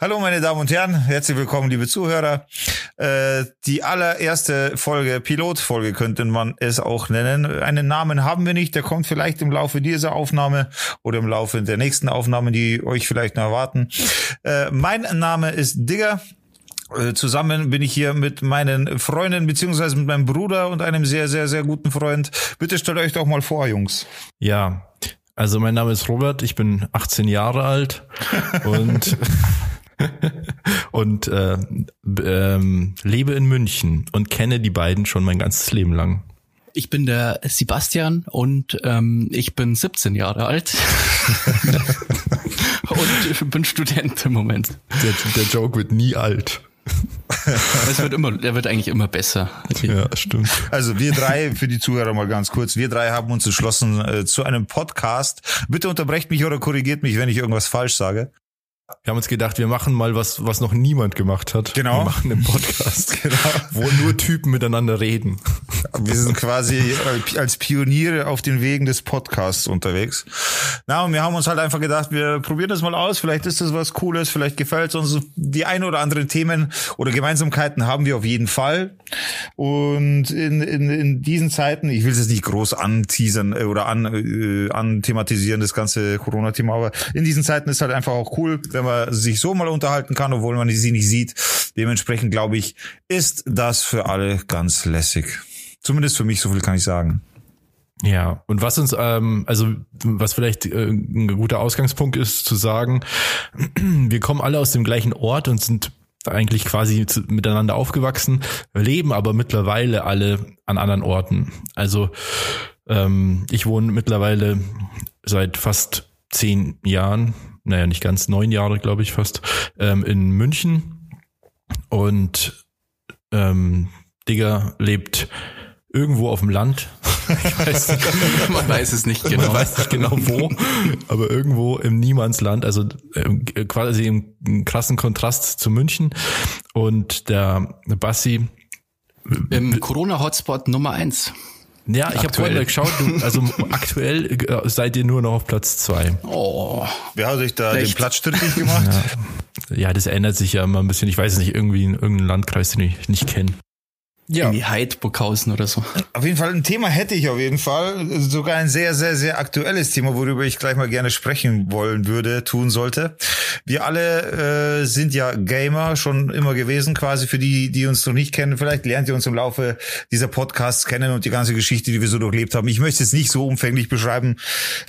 Hallo meine Damen und Herren, herzlich willkommen, liebe Zuhörer. Äh, die allererste Folge, Pilotfolge könnte man es auch nennen. Einen Namen haben wir nicht, der kommt vielleicht im Laufe dieser Aufnahme oder im Laufe der nächsten Aufnahmen, die euch vielleicht noch erwarten. Äh, mein Name ist Digger. Äh, zusammen bin ich hier mit meinen Freunden beziehungsweise mit meinem Bruder und einem sehr, sehr, sehr guten Freund. Bitte stellt euch doch mal vor, Jungs. Ja, also mein Name ist Robert, ich bin 18 Jahre alt und und äh, ähm, lebe in München und kenne die beiden schon mein ganzes Leben lang. Ich bin der Sebastian und ähm, ich bin 17 Jahre alt und bin Student im Moment. Der, der Joke wird nie alt. Es wird immer, der wird eigentlich immer besser. Ja, stimmt. Also wir drei, für die Zuhörer mal ganz kurz, wir drei haben uns entschlossen äh, zu einem Podcast. Bitte unterbrecht mich oder korrigiert mich, wenn ich irgendwas falsch sage. Wir haben uns gedacht, wir machen mal was, was noch niemand gemacht hat. Genau. Wir machen einen Podcast, genau. wo nur Typen miteinander reden. Wir sind quasi als Pioniere auf den Wegen des Podcasts unterwegs. Na, und wir haben uns halt einfach gedacht, wir probieren das mal aus. Vielleicht ist das was Cooles, vielleicht gefällt es uns. Die ein oder anderen Themen oder Gemeinsamkeiten haben wir auf jeden Fall. Und in, in, in diesen Zeiten, ich will es jetzt nicht groß anteasern äh, oder an, äh, anthematisieren, das ganze Corona-Thema, aber in diesen Zeiten ist halt einfach auch cool, wenn man sich so mal unterhalten kann, obwohl man sie nicht sieht. Dementsprechend glaube ich, ist das für alle ganz lässig. Zumindest für mich, so viel kann ich sagen. Ja, und was uns, ähm, also was vielleicht äh, ein guter Ausgangspunkt ist, zu sagen, wir kommen alle aus dem gleichen Ort und sind eigentlich quasi zu, miteinander aufgewachsen, leben aber mittlerweile alle an anderen Orten. Also ähm, ich wohne mittlerweile seit fast zehn Jahren naja, nicht ganz neun Jahre, glaube ich fast, ähm, in München. Und ähm, Digger lebt irgendwo auf dem Land. Weiß nicht, man weiß es nicht genau. Man weiß nicht genau wo, aber irgendwo im Niemandsland, also äh, quasi im krassen Kontrast zu München. Und der Bassi. Im Corona-Hotspot Nummer eins. Ja, ich habe vorhin mal geschaut, du, also aktuell äh, seid ihr nur noch auf Platz zwei. Oh. Wer hat euch da Echt? den Platz strittig gemacht? Ja. ja. das ändert sich ja immer ein bisschen. Ich weiß es nicht, irgendwie in irgendeinem Landkreis, den ich nicht kenne ja. in die Heidburghausen oder so. Auf jeden Fall ein Thema hätte ich auf jeden Fall. Sogar ein sehr, sehr, sehr aktuelles Thema, worüber ich gleich mal gerne sprechen wollen würde, tun sollte. Wir alle äh, sind ja Gamer schon immer gewesen, quasi für die, die uns noch nicht kennen. Vielleicht lernt ihr uns im Laufe dieser Podcasts kennen und die ganze Geschichte, die wir so durchlebt haben. Ich möchte es nicht so umfänglich beschreiben.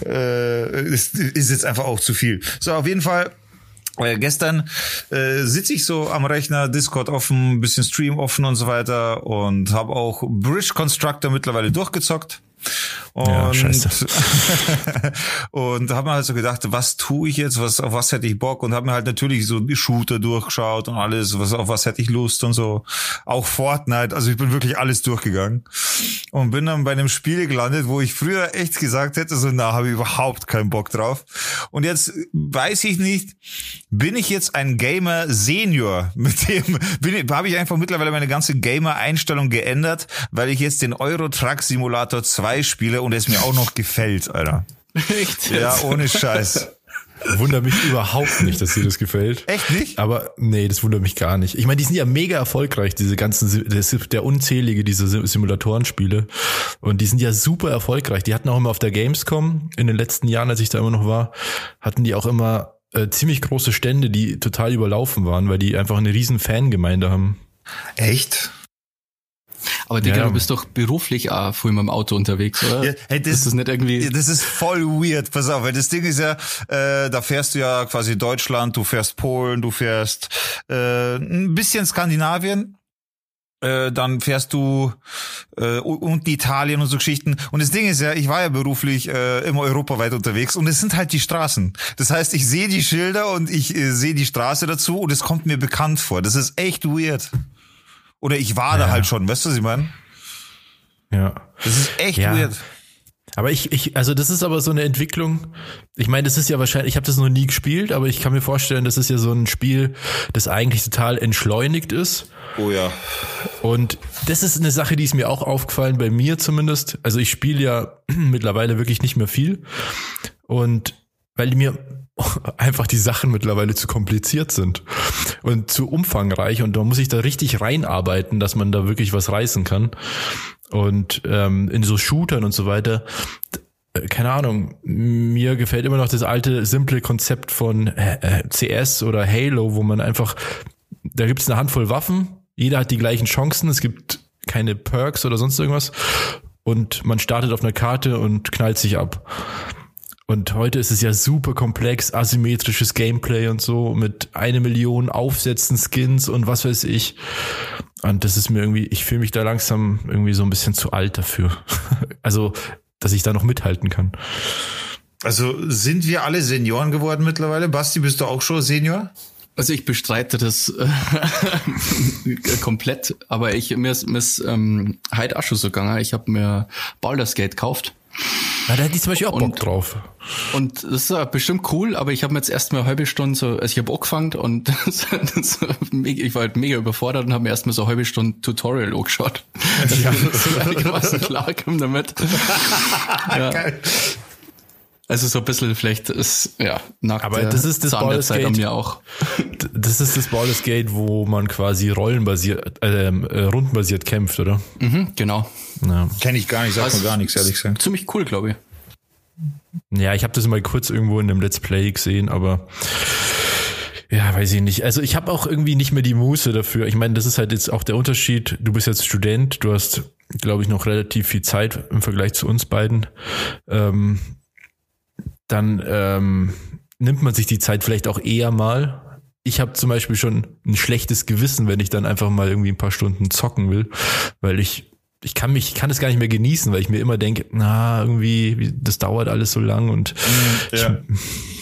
Äh, ist, ist jetzt einfach auch zu viel. So, auf jeden Fall äh, gestern äh, sitze ich so am Rechner, Discord offen, bisschen Stream offen und so weiter und habe auch Bridge Constructor mittlerweile durchgezockt. Und, ja, scheiße. und habe mir halt so gedacht, was tue ich jetzt, was, auf was hätte ich Bock und habe mir halt natürlich so die Shooter durchgeschaut und alles, was, auf was hätte ich Lust und so. Auch Fortnite, also ich bin wirklich alles durchgegangen und bin dann bei einem Spiel gelandet, wo ich früher echt gesagt hätte, so na, habe ich überhaupt keinen Bock drauf. Und jetzt weiß ich nicht, bin ich jetzt ein Gamer Senior? Mit dem habe ich einfach mittlerweile meine ganze Gamer-Einstellung geändert, weil ich jetzt den Euro Truck Simulator 2 spiele und es mir auch noch gefällt, Alter. Echt? Ja, ohne Scheiß. Wundert mich überhaupt nicht, dass dir das gefällt. Echt nicht? Aber nee, das wundert mich gar nicht. Ich meine, die sind ja mega erfolgreich, diese ganzen, das ist der unzählige, diese Simulatorenspiele. Und die sind ja super erfolgreich. Die hatten auch immer auf der Gamescom in den letzten Jahren, als ich da immer noch war, hatten die auch immer äh, ziemlich große Stände, die total überlaufen waren, weil die einfach eine riesen Fangemeinde haben. Echt? Aber Digga, ja. du bist doch beruflich auch voll mit dem Auto unterwegs, oder? Ja, hey, das, ist das nicht irgendwie. Das ist voll weird. Pass auf, weil das Ding ist ja, äh, da fährst du ja quasi Deutschland, du fährst Polen, du fährst äh, ein bisschen Skandinavien, äh, dann fährst du äh, und Italien und so Geschichten. Und das Ding ist ja, ich war ja beruflich äh, immer europaweit unterwegs und es sind halt die Straßen. Das heißt, ich sehe die Schilder und ich äh, sehe die Straße dazu und es kommt mir bekannt vor. Das ist echt weird. Oder ich war ja. da halt schon, weißt du, was ich meine? Ja. Das ist echt ja. weird. Aber ich, ich, also das ist aber so eine Entwicklung. Ich meine, das ist ja wahrscheinlich, ich habe das noch nie gespielt, aber ich kann mir vorstellen, das ist ja so ein Spiel, das eigentlich total entschleunigt ist. Oh ja. Und das ist eine Sache, die ist mir auch aufgefallen, bei mir zumindest. Also ich spiele ja mittlerweile wirklich nicht mehr viel. Und weil mir einfach die Sachen mittlerweile zu kompliziert sind und zu umfangreich und da muss ich da richtig reinarbeiten, dass man da wirklich was reißen kann. Und ähm, in so Shootern und so weiter, äh, keine Ahnung, mir gefällt immer noch das alte, simple Konzept von äh, CS oder Halo, wo man einfach, da gibt es eine Handvoll Waffen, jeder hat die gleichen Chancen, es gibt keine Perks oder sonst irgendwas und man startet auf einer Karte und knallt sich ab. Und heute ist es ja super komplex, asymmetrisches Gameplay und so mit eine Million Aufsätzen, Skins und was weiß ich. Und das ist mir irgendwie, ich fühle mich da langsam irgendwie so ein bisschen zu alt dafür. also, dass ich da noch mithalten kann. Also sind wir alle Senioren geworden mittlerweile? Basti, bist du auch schon Senior? Also ich bestreite das äh, komplett, aber ich mir ist, mir ist ähm, heute auch schon so gegangen. Ich habe mir Baldur's Gate gekauft. Na, da hätte ich zum Beispiel auch Bock und, drauf. Und das ist bestimmt cool, aber ich habe mir jetzt erst mal eine halbe Stunde so, also ich habe angefangen und das, das, ich war halt mega überfordert und habe mir erst mal so eine halbe Stunde Tutorial angeschaut. Ja. so einigermaßen klar kam damit. ja. Geil. Also so ein bisschen vielleicht ist, ja, nach Aber das ist das Baldur's Gate, an mir auch. Das ist das Baldur's Gate, wo man quasi rollenbasiert, ähm, äh, rundenbasiert kämpft, oder? Mhm, genau. Ja. Kenne ich gar nicht, sagt mir gar nichts, ehrlich gesagt. Ziemlich cool, glaube ich. Ja, ich habe das mal kurz irgendwo in einem Let's Play gesehen, aber ja, weiß ich nicht. Also ich habe auch irgendwie nicht mehr die Muße dafür. Ich meine, das ist halt jetzt auch der Unterschied. Du bist jetzt Student, du hast, glaube ich, noch relativ viel Zeit im Vergleich zu uns beiden. Ähm, dann ähm, nimmt man sich die Zeit vielleicht auch eher mal. Ich habe zum Beispiel schon ein schlechtes Gewissen, wenn ich dann einfach mal irgendwie ein paar Stunden zocken will, weil ich ich kann mich, ich kann es gar nicht mehr genießen, weil ich mir immer denke, na, irgendwie, das dauert alles so lang und mhm, ja. ich,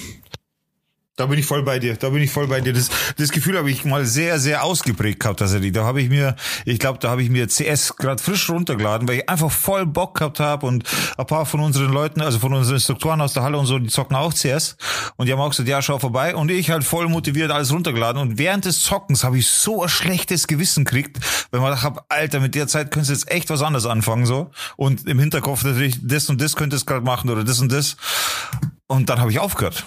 da bin ich voll bei dir. Da bin ich voll bei dir. Das, das Gefühl habe ich mal sehr, sehr ausgeprägt gehabt, tatsächlich. Da habe ich mir, ich glaube, da habe ich mir CS gerade frisch runtergeladen, weil ich einfach voll Bock gehabt habe und ein paar von unseren Leuten, also von unseren Instruktoren aus der Halle und so, die zocken auch CS und die haben auch gesagt, ja, schau vorbei und ich halt voll motiviert alles runtergeladen und während des Zockens habe ich so ein schlechtes Gewissen kriegt, wenn man dachte, Alter, mit der Zeit könntest du jetzt echt was anderes anfangen so und im Hinterkopf natürlich das und das könntest du gerade machen oder das und das und dann habe ich aufgehört.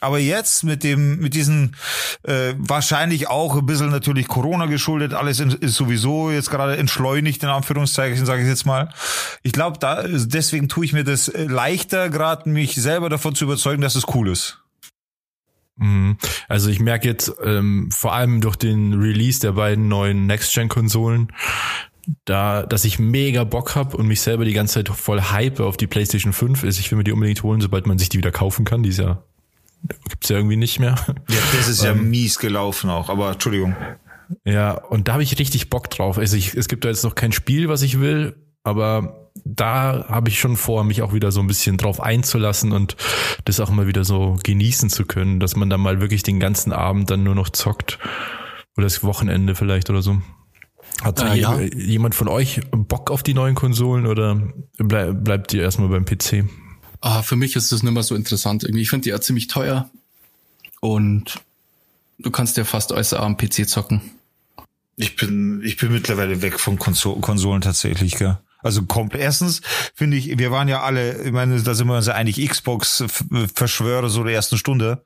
Aber jetzt mit dem, mit diesen äh, wahrscheinlich auch ein bisschen natürlich Corona geschuldet, alles in, ist sowieso jetzt gerade entschleunigt, in Anführungszeichen, sage ich jetzt mal. Ich glaube, da deswegen tue ich mir das leichter, gerade mich selber davon zu überzeugen, dass es cool ist. Mhm. Also ich merke jetzt ähm, vor allem durch den Release der beiden neuen Next-Gen-Konsolen, da, dass ich mega Bock hab und mich selber die ganze Zeit voll hype auf die PlayStation 5 ist. Ich will mir die unbedingt holen, sobald man sich die wieder kaufen kann. Die ist ja gibt's ja irgendwie nicht mehr. Ja, das ist ja ähm, mies gelaufen auch, aber Entschuldigung. Ja, und da habe ich richtig Bock drauf. Also ich, es gibt da jetzt noch kein Spiel, was ich will, aber da habe ich schon vor, mich auch wieder so ein bisschen drauf einzulassen und das auch mal wieder so genießen zu können, dass man dann mal wirklich den ganzen Abend dann nur noch zockt. Oder das Wochenende vielleicht oder so. Hat äh, ja. jemand von euch Bock auf die neuen Konsolen oder bleib, bleibt ihr erstmal beim PC? Ah, für mich ist das nicht mehr so interessant irgendwie. Ich finde die ja ziemlich teuer und du kannst ja fast alles am PC zocken. Ich bin, ich bin mittlerweile weg von Konsol Konsolen tatsächlich, gell? Also komplett. Erstens finde ich, wir waren ja alle, ich meine, da sind wir uns ja eigentlich Xbox-Verschwörer so der ersten Stunde.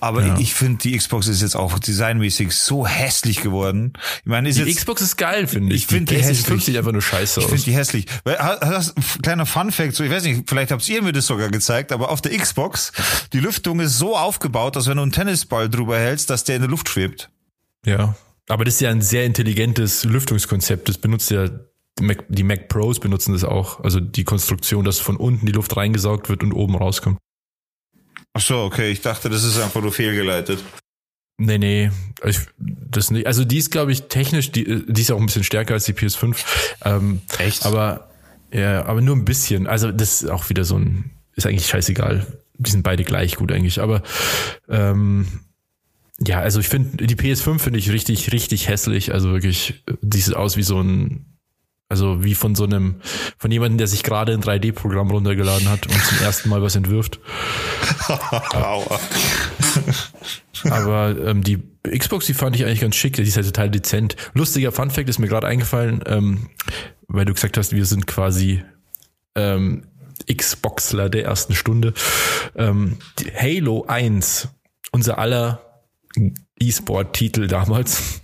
Aber ja. ich finde, die Xbox ist jetzt auch designmäßig so hässlich geworden. Ich meine, ist die jetzt, Xbox ist geil, finde ich. Ich finde die, die hässlich. sieht einfach nur scheiße ich aus. Ich finde die hässlich. Das, kleiner Fun Fact, so ich weiß nicht, vielleicht habt ihr mir das sogar gezeigt, aber auf der Xbox, die Lüftung ist so aufgebaut, dass wenn du einen Tennisball drüber hältst, dass der in der Luft schwebt. Ja. Aber das ist ja ein sehr intelligentes Lüftungskonzept. Das benutzt ja die Mac, die Mac Pros benutzen das auch. Also die Konstruktion, dass von unten die Luft reingesaugt wird und oben rauskommt. Ach so, okay. Ich dachte, das ist einfach nur fehlgeleitet. Nee, nee, ich, das nicht. Also die ist, glaube ich, technisch, die, die ist auch ein bisschen stärker als die PS5. Ähm, Echt? Aber ja, aber nur ein bisschen. Also das ist auch wieder so ein, ist eigentlich scheißegal. Die sind beide gleich gut eigentlich. Aber ähm, ja, also ich finde, die PS5 finde ich richtig, richtig hässlich. Also wirklich, die sieht aus wie so ein also wie von so einem, von jemandem, der sich gerade ein 3D-Programm runtergeladen hat und zum ersten Mal was entwirft. Aber ähm, die Xbox, die fand ich eigentlich ganz schick, die ist halt total dezent. Lustiger Fun-Fact ist mir gerade eingefallen, ähm, weil du gesagt hast, wir sind quasi ähm, Xboxler der ersten Stunde. Ähm, Halo 1, unser aller E-Sport-Titel damals,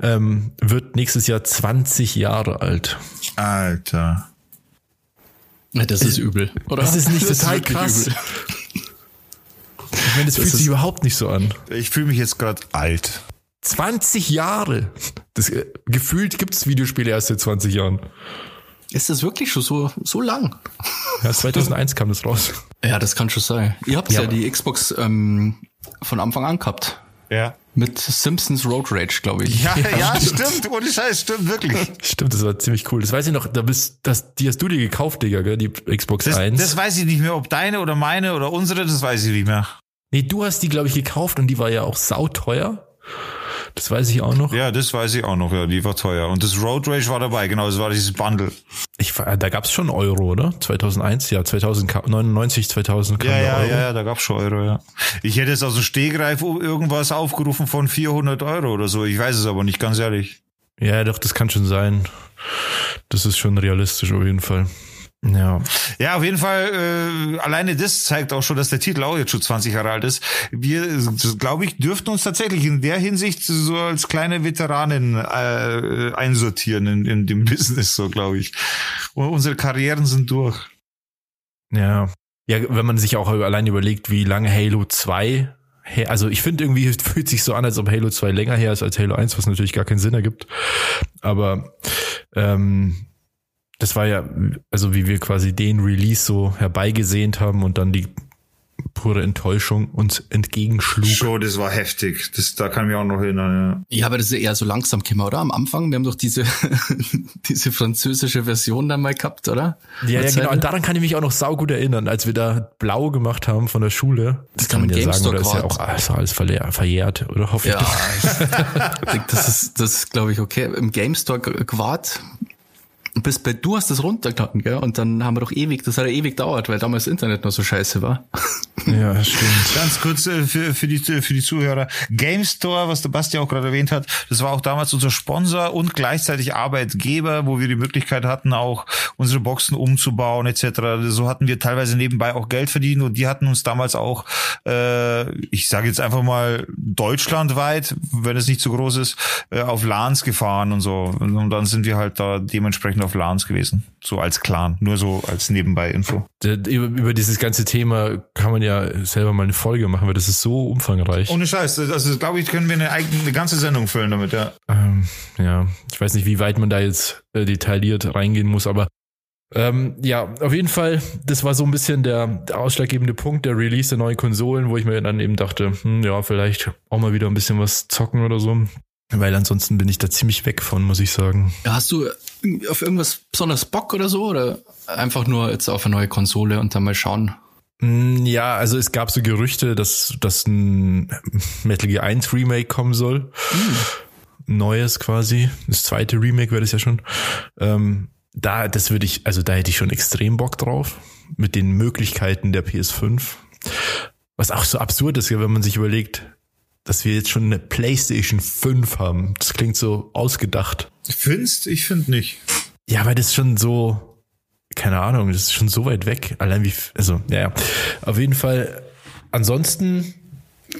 ähm, wird nächstes Jahr 20 Jahre alt. Alter. Das ist übel, oder? Das ist nicht das total ist krass. Übel. Ich meine, das, das fühlt sich überhaupt nicht so an. Ich fühle mich jetzt gerade alt. 20 Jahre. Das, äh, gefühlt gibt es Videospiele erst seit 20 Jahren. Ist das wirklich schon so, so lang? Ja, 2001 kam das raus. Ja, das kann schon sein. Ihr habt ja, ja die Xbox ähm, von Anfang an gehabt. Ja. Mit Simpsons Road Rage, glaube ich. Ja, ja, ja stimmt. Ohne Scheiß, stimmt wirklich. Stimmt, das war ziemlich cool. Das weiß ich noch, da bist, das, die hast du dir gekauft, Digga, gell? die Xbox das, 1. Das weiß ich nicht mehr, ob deine oder meine oder unsere, das weiß ich nicht mehr. Nee, du hast die, glaube ich, gekauft und die war ja auch sauteuer. Das weiß ich auch noch. Ja, das weiß ich auch noch, ja, die war teuer. Und das Road Rage war dabei, genau, das war dieses Bundle. Ich, da gab's schon Euro, oder? 2001, ja, 2099, 2000 kam ja, ja, Euro. Ja, ja, da gab's schon Euro, ja. Ich hätte jetzt aus dem Stegreif irgendwas aufgerufen von 400 Euro oder so. Ich weiß es aber nicht, ganz ehrlich. Ja, doch, das kann schon sein. Das ist schon realistisch auf jeden Fall. Ja. Ja, auf jeden Fall, äh, alleine das zeigt auch schon, dass der Titel auch jetzt schon 20 Jahre alt ist. Wir, glaube ich, dürften uns tatsächlich in der Hinsicht so als kleine Veteranen äh, einsortieren in, in dem Business, so glaube ich. Und unsere Karrieren sind durch. Ja. Ja, wenn man sich auch allein überlegt, wie lange Halo 2 also ich finde irgendwie fühlt sich so an, als ob Halo 2 länger her ist als Halo 1, was natürlich gar keinen Sinn ergibt. Aber ähm, das war ja, also wie wir quasi den Release so herbeigesehnt haben und dann die pure Enttäuschung uns entgegenschlug. Schon, das war heftig. Das, da kann ich mich auch noch erinnern, ja. Ja, aber das ist eher so langsam gekommen, oder? Am Anfang, wir haben doch diese, diese französische Version dann mal gehabt, oder? Ja, ja genau. Und daran kann ich mich auch noch saugut erinnern, als wir da blau gemacht haben von der Schule. Das, das kann man ja sagen, oder ist ja auch alles, alles verjährt, oder hoffe ja, ich. das ist, das ist, glaube ich, okay. Im Game Store gewart bis bei, du hast das runtergeladen, gell? Und dann haben wir doch ewig, das hat ja ewig dauert, weil damals das Internet noch so scheiße war. Ja, stimmt. Ganz kurz äh, für, für, die, für die Zuhörer. Game Store, was der Basti auch gerade erwähnt hat, das war auch damals unser Sponsor und gleichzeitig Arbeitgeber, wo wir die Möglichkeit hatten, auch unsere Boxen umzubauen etc. So hatten wir teilweise nebenbei auch Geld verdient und die hatten uns damals auch, äh, ich sage jetzt einfach mal deutschlandweit, wenn es nicht zu groß ist, äh, auf LANs gefahren und so. Und dann sind wir halt da dementsprechend auf LANs gewesen, so als Clan, nur so als nebenbei Info. Über dieses ganze Thema kann man ja selber mal eine Folge machen, weil das ist so umfangreich. Ohne Scheiß, also glaube ich, können wir eine eigene eine ganze Sendung füllen damit, ja. Ähm, ja, ich weiß nicht, wie weit man da jetzt äh, detailliert reingehen muss, aber ähm, ja, auf jeden Fall, das war so ein bisschen der, der ausschlaggebende Punkt, der Release der neuen Konsolen, wo ich mir dann eben dachte, hm, ja, vielleicht auch mal wieder ein bisschen was zocken oder so. Weil ansonsten bin ich da ziemlich weg von, muss ich sagen. Hast du auf irgendwas besonders Bock oder so? Oder einfach nur jetzt auf eine neue Konsole und dann mal schauen? Mm, ja, also es gab so Gerüchte, dass, dass ein Metal Gear 1 Remake kommen soll. Mhm. Neues quasi. Das zweite Remake wäre das ja schon. Ähm, da, das würde ich, also da hätte ich schon extrem Bock drauf. Mit den Möglichkeiten der PS5. Was auch so absurd ist, wenn man sich überlegt, dass wir jetzt schon eine PlayStation 5 haben. Das klingt so ausgedacht. Findest? Ich finde nicht. Ja, weil das schon so, keine Ahnung, das ist schon so weit weg. Allein wie, also, ja, auf jeden Fall. Ansonsten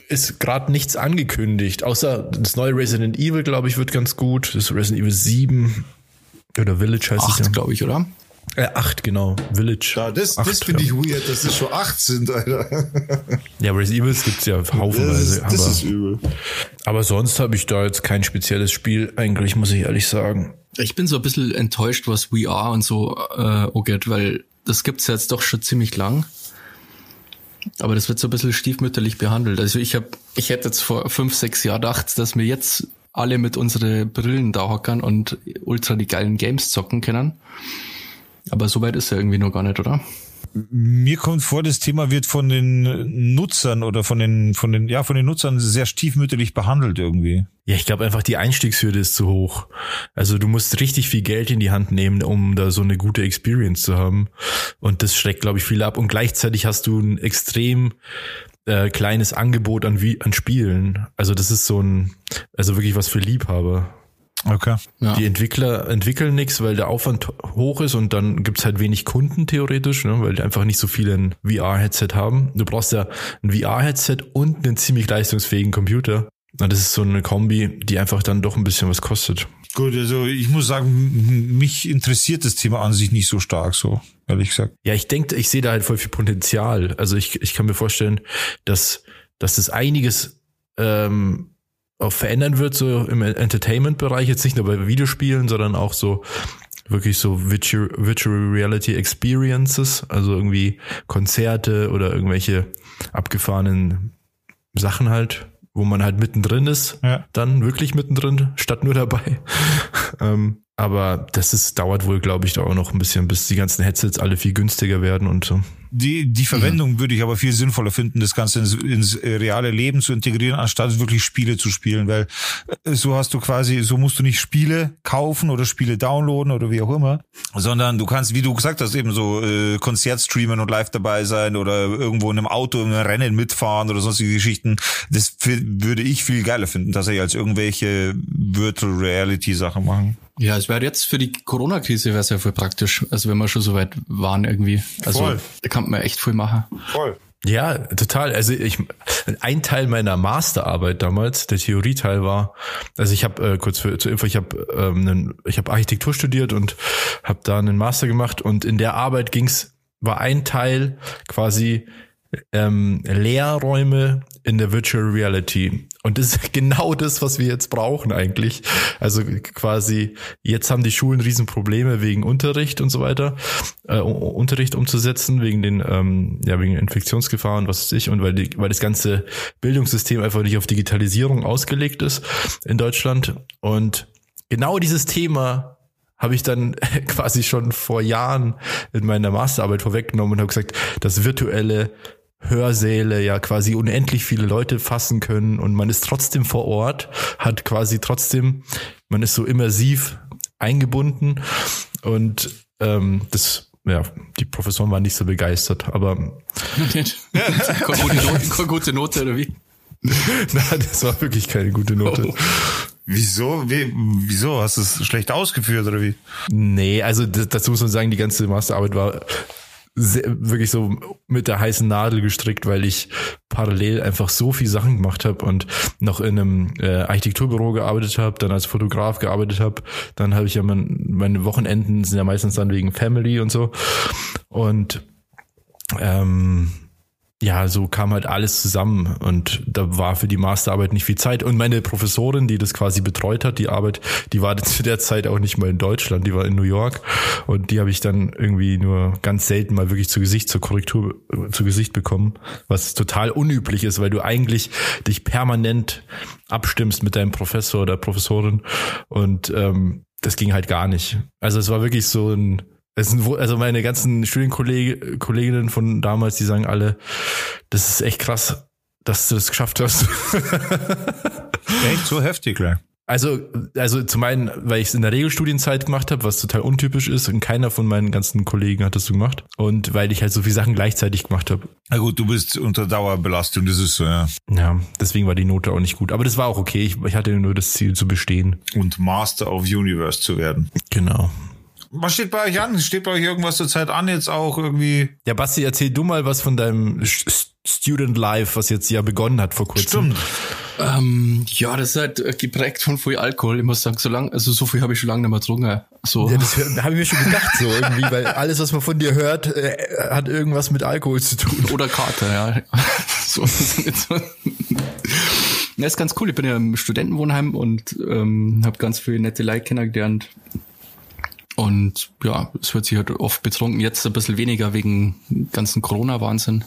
ist gerade nichts angekündigt, außer das neue Resident Evil, glaube ich, wird ganz gut. Das Resident Evil 7 oder Village heißt Acht, es ja. glaube ich, oder? Äh, acht, genau. Village. Ja, das, das finde ich weird, dass es schon acht sind, Alter. Ja, Resident Evil gibt es ja haufenweise. Das, das ist übel. Aber sonst habe ich da jetzt kein spezielles Spiel, eigentlich, muss ich ehrlich sagen. Ich bin so ein bisschen enttäuscht, was VR und so äh, angeht, weil das gibt's jetzt doch schon ziemlich lang. Aber das wird so ein bisschen stiefmütterlich behandelt. Also ich habe, ich hätte jetzt vor fünf, sechs Jahren gedacht, dass wir jetzt alle mit unsere Brillen da hockern und ultra die geilen Games zocken können. Aber so weit ist er irgendwie noch gar nicht, oder? Mir kommt vor, das Thema wird von den Nutzern oder von den, von den, ja, von den Nutzern sehr stiefmütterlich behandelt irgendwie. Ja, ich glaube einfach, die Einstiegshürde ist zu hoch. Also du musst richtig viel Geld in die Hand nehmen, um da so eine gute Experience zu haben. Und das schreckt, glaube ich, viel ab. Und gleichzeitig hast du ein extrem äh, kleines Angebot an, wie, an Spielen. Also das ist so ein, also wirklich was für Liebhaber. Okay. Ja. Die Entwickler entwickeln nichts, weil der Aufwand hoch ist und dann gibt's halt wenig Kunden theoretisch, ne, weil die einfach nicht so viele ein VR-Headset haben. Du brauchst ja ein VR-Headset und einen ziemlich leistungsfähigen Computer. Und das ist so eine Kombi, die einfach dann doch ein bisschen was kostet. Gut, also ich muss sagen, mich interessiert das Thema an sich nicht so stark, so ehrlich gesagt. Ja, ich denke, ich sehe da halt voll viel Potenzial. Also ich, ich kann mir vorstellen, dass, dass das einiges ähm, auch verändern wird, so im Entertainment-Bereich, jetzt nicht nur bei Videospielen, sondern auch so wirklich so Virtual, Virtual Reality Experiences, also irgendwie Konzerte oder irgendwelche abgefahrenen Sachen halt, wo man halt mittendrin ist, ja. dann wirklich mittendrin, statt nur dabei. ähm, aber das ist, dauert wohl, glaube ich, da auch noch ein bisschen, bis die ganzen Headsets alle viel günstiger werden und so. Die, die Verwendung mhm. würde ich aber viel sinnvoller finden, das Ganze ins, ins reale Leben zu integrieren, anstatt wirklich Spiele zu spielen, weil äh, so hast du quasi, so musst du nicht Spiele kaufen oder Spiele downloaden oder wie auch immer, sondern du kannst, wie du gesagt hast, eben so äh, Konzert streamen und live dabei sein oder irgendwo in einem Auto einem Rennen mitfahren oder sonstige Geschichten. Das würde ich viel geiler finden, dass ich als irgendwelche Virtual Reality Sachen machen. Ja, es wäre jetzt für die Corona-Krise wäre es ja voll praktisch. Also wenn wir schon so weit waren irgendwie. Also Voll. da kann man echt viel machen. Voll. Ja, total. Also ich ein Teil meiner Masterarbeit damals, der Theorieteil war, also ich habe äh, kurz für, zur Info, ich habe ähm, ich habe Architektur studiert und habe da einen Master gemacht und in der Arbeit ging's war ein Teil quasi ähm, Lehrräume in der Virtual Reality. Und das ist genau das, was wir jetzt brauchen eigentlich. Also quasi, jetzt haben die Schulen Riesenprobleme wegen Unterricht und so weiter, äh, Unterricht umzusetzen, wegen den, ähm, ja, wegen Infektionsgefahren, was weiß ich, und weil, die, weil das ganze Bildungssystem einfach nicht auf Digitalisierung ausgelegt ist in Deutschland. Und genau dieses Thema habe ich dann quasi schon vor Jahren in meiner Masterarbeit vorweggenommen und habe gesagt, das virtuelle Hörsäle ja quasi unendlich viele Leute fassen können und man ist trotzdem vor Ort, hat quasi trotzdem, man ist so immersiv eingebunden und ähm, das ja, die Professoren waren nicht so begeistert, aber gute, Note, gute Note oder wie? Nein, das war wirklich keine gute Note. Oh. Wieso? Wie, wieso? Hast du es schlecht ausgeführt oder wie? Nee, also das, dazu muss man sagen, die ganze Masterarbeit war sehr, wirklich so mit der heißen Nadel gestrickt, weil ich parallel einfach so viel Sachen gemacht habe und noch in einem äh, Architekturbüro gearbeitet habe, dann als Fotograf gearbeitet habe, dann habe ich ja mein, meine Wochenenden sind ja meistens dann wegen Family und so. Und ähm, ja, so kam halt alles zusammen und da war für die Masterarbeit nicht viel Zeit. Und meine Professorin, die das quasi betreut hat, die Arbeit, die war zu der Zeit auch nicht mal in Deutschland, die war in New York und die habe ich dann irgendwie nur ganz selten mal wirklich zu Gesicht, zur Korrektur zu Gesicht bekommen, was total unüblich ist, weil du eigentlich dich permanent abstimmst mit deinem Professor oder Professorin und ähm, das ging halt gar nicht. Also es war wirklich so ein sind, also meine ganzen Studienkolleginnen von damals, die sagen alle, das ist echt krass, dass du das geschafft hast. echt so heftig, klar. Also, also zum einen, weil ich es in der Regelstudienzeit gemacht habe, was total untypisch ist und keiner von meinen ganzen Kollegen hat das so gemacht. Und weil ich halt so viele Sachen gleichzeitig gemacht habe. Na gut, du bist unter Dauerbelastung, das ist so, ja. Ja, deswegen war die Note auch nicht gut. Aber das war auch okay. Ich, ich hatte nur das Ziel zu bestehen. Und Master of Universe zu werden. Genau. Was steht bei euch an? Steht bei euch irgendwas zur Zeit an jetzt auch irgendwie? Ja, Basti, erzähl du mal was von deinem Student Life, was jetzt ja begonnen hat vor kurzem. Stimmt. Ähm, ja, das ist halt äh, geprägt von viel Alkohol. Ich muss sagen, so lang, also so viel habe ich schon lange nicht mehr getrunken. So. Ja, das habe ich mir schon gedacht, so irgendwie, weil alles, was man von dir hört, äh, hat irgendwas mit Alkohol zu tun. Oder Kater, ja. so, so. Ja, ist ganz cool. Ich bin ja im Studentenwohnheim und ähm, habe ganz viele nette Leute kennengelernt. Und ja, es wird sich halt oft betrunken, jetzt ein bisschen weniger wegen ganzen Corona-Wahnsinn.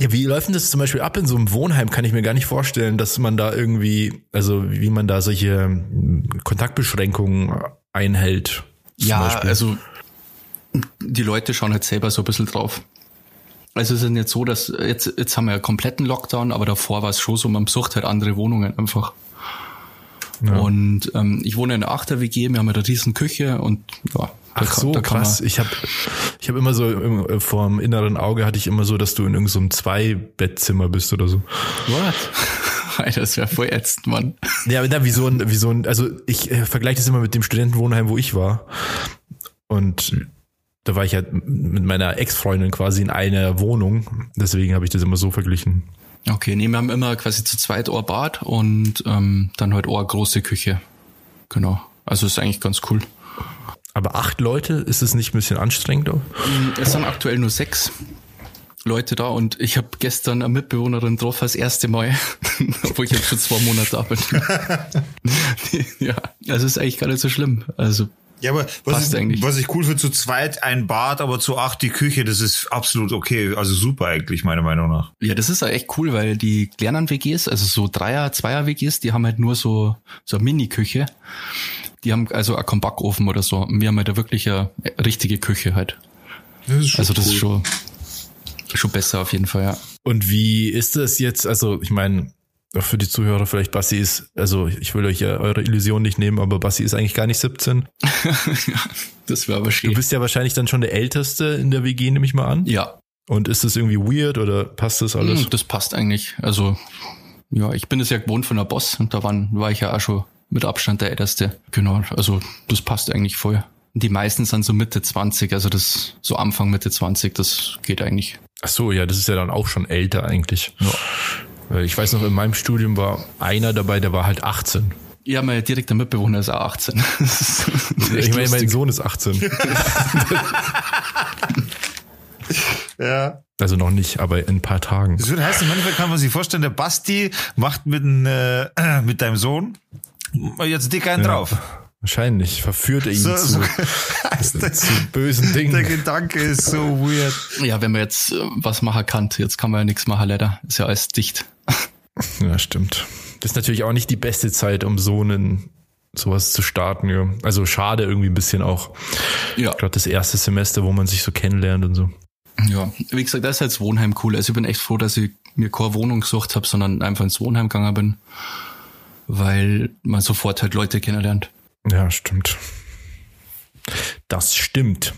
Ja, wie läuft denn das zum Beispiel ab in so einem Wohnheim? Kann ich mir gar nicht vorstellen, dass man da irgendwie, also wie man da solche hm, Kontaktbeschränkungen einhält. Ja, Beispiel. also die Leute schauen halt selber so ein bisschen drauf. Also es ist nicht so, dass jetzt, jetzt haben wir ja kompletten Lockdown, aber davor war es schon so, man besucht halt andere Wohnungen einfach. Ja. Und ähm, ich wohne in der Achter WG, wir haben eine riesen Küche und ja. Ach so, da krass. Ich habe ich hab immer so im, äh, vor dem inneren Auge hatte ich immer so, dass du in irgendeinem so Zwei-Bettzimmer bist oder so. What? das wäre voll ätzend, Mann. Ja, aber da wie so ein, wie so ein, also ich äh, vergleiche das immer mit dem Studentenwohnheim, wo ich war. Und da war ich halt mit meiner Ex-Freundin quasi in einer Wohnung. Deswegen habe ich das immer so verglichen. Okay, nee, wir haben immer quasi zu zweit ein Bad und ähm, dann halt auch eine große Küche. Genau. Also ist eigentlich ganz cool. Aber acht Leute, ist es nicht ein bisschen anstrengend? Auch? Es sind aktuell nur sechs Leute da und ich habe gestern eine Mitbewohnerin drauf das erste Mal, obwohl ich jetzt schon zwei Monate da bin. ja, also ist eigentlich gar nicht so schlimm. Also ja, aber was, ich, was ich cool finde, zu zweit ein Bad, aber zu acht die Küche, das ist absolut okay. Also super eigentlich, meiner Meinung nach. Ja, das ist ja echt cool, weil die Lernen-WGs, also so Dreier-, Zweier-WGs, die haben halt nur so, so eine Mini-Küche. Die haben also auch keinen Backofen oder so. Wir haben halt wirklich eine richtige Küche halt. Das also das cool. ist schon, schon besser auf jeden Fall, ja. Und wie ist das jetzt? Also, ich meine, für die Zuhörer vielleicht, Bassi ist, also ich will euch ja eure Illusion nicht nehmen, aber Bassi ist eigentlich gar nicht 17. ja, das wäre aber schön. Du bist ja wahrscheinlich dann schon der Älteste in der WG, nehme ich mal an. Ja. Und ist das irgendwie weird oder passt das alles? Hm, das passt eigentlich. Also, ja, ich bin es ja gewohnt von der Boss und da waren, war ich ja auch schon mit Abstand der Älteste. Genau, also das passt eigentlich voll. Die meisten sind so Mitte 20, also das so Anfang Mitte 20, das geht eigentlich. Ach so, ja, das ist ja dann auch schon älter eigentlich. Ja. Ich weiß noch, in meinem Studium war einer dabei, der war halt 18. Ja, mein direkter Mitbewohner ist auch 18. Ist ich meine, mein Sohn ist 18. ja. Also noch nicht, aber in ein paar Tagen. Das würde heißen, Endeffekt kann man sich vorstellen, der Basti macht mit, äh, mit deinem Sohn jetzt dick einen ja. drauf. Wahrscheinlich verführt er ihn so, zu, so, zu, bösen Dingen. Der Gedanke ist so weird. Ja, wenn man jetzt äh, was machen kann, jetzt kann man ja nichts machen, leider. Ist ja alles dicht. Ja, stimmt. Das ist natürlich auch nicht die beste Zeit, um so einen sowas zu starten. Ja. Also schade irgendwie ein bisschen auch. Ja. Gerade das erste Semester, wo man sich so kennenlernt und so. Ja, wie gesagt, das ist halt das Wohnheim cool. Also ich bin echt froh, dass ich mir keine Wohnung gesucht habe, sondern einfach ins Wohnheim gegangen bin, weil man sofort halt Leute kennenlernt. Ja, stimmt. Das stimmt.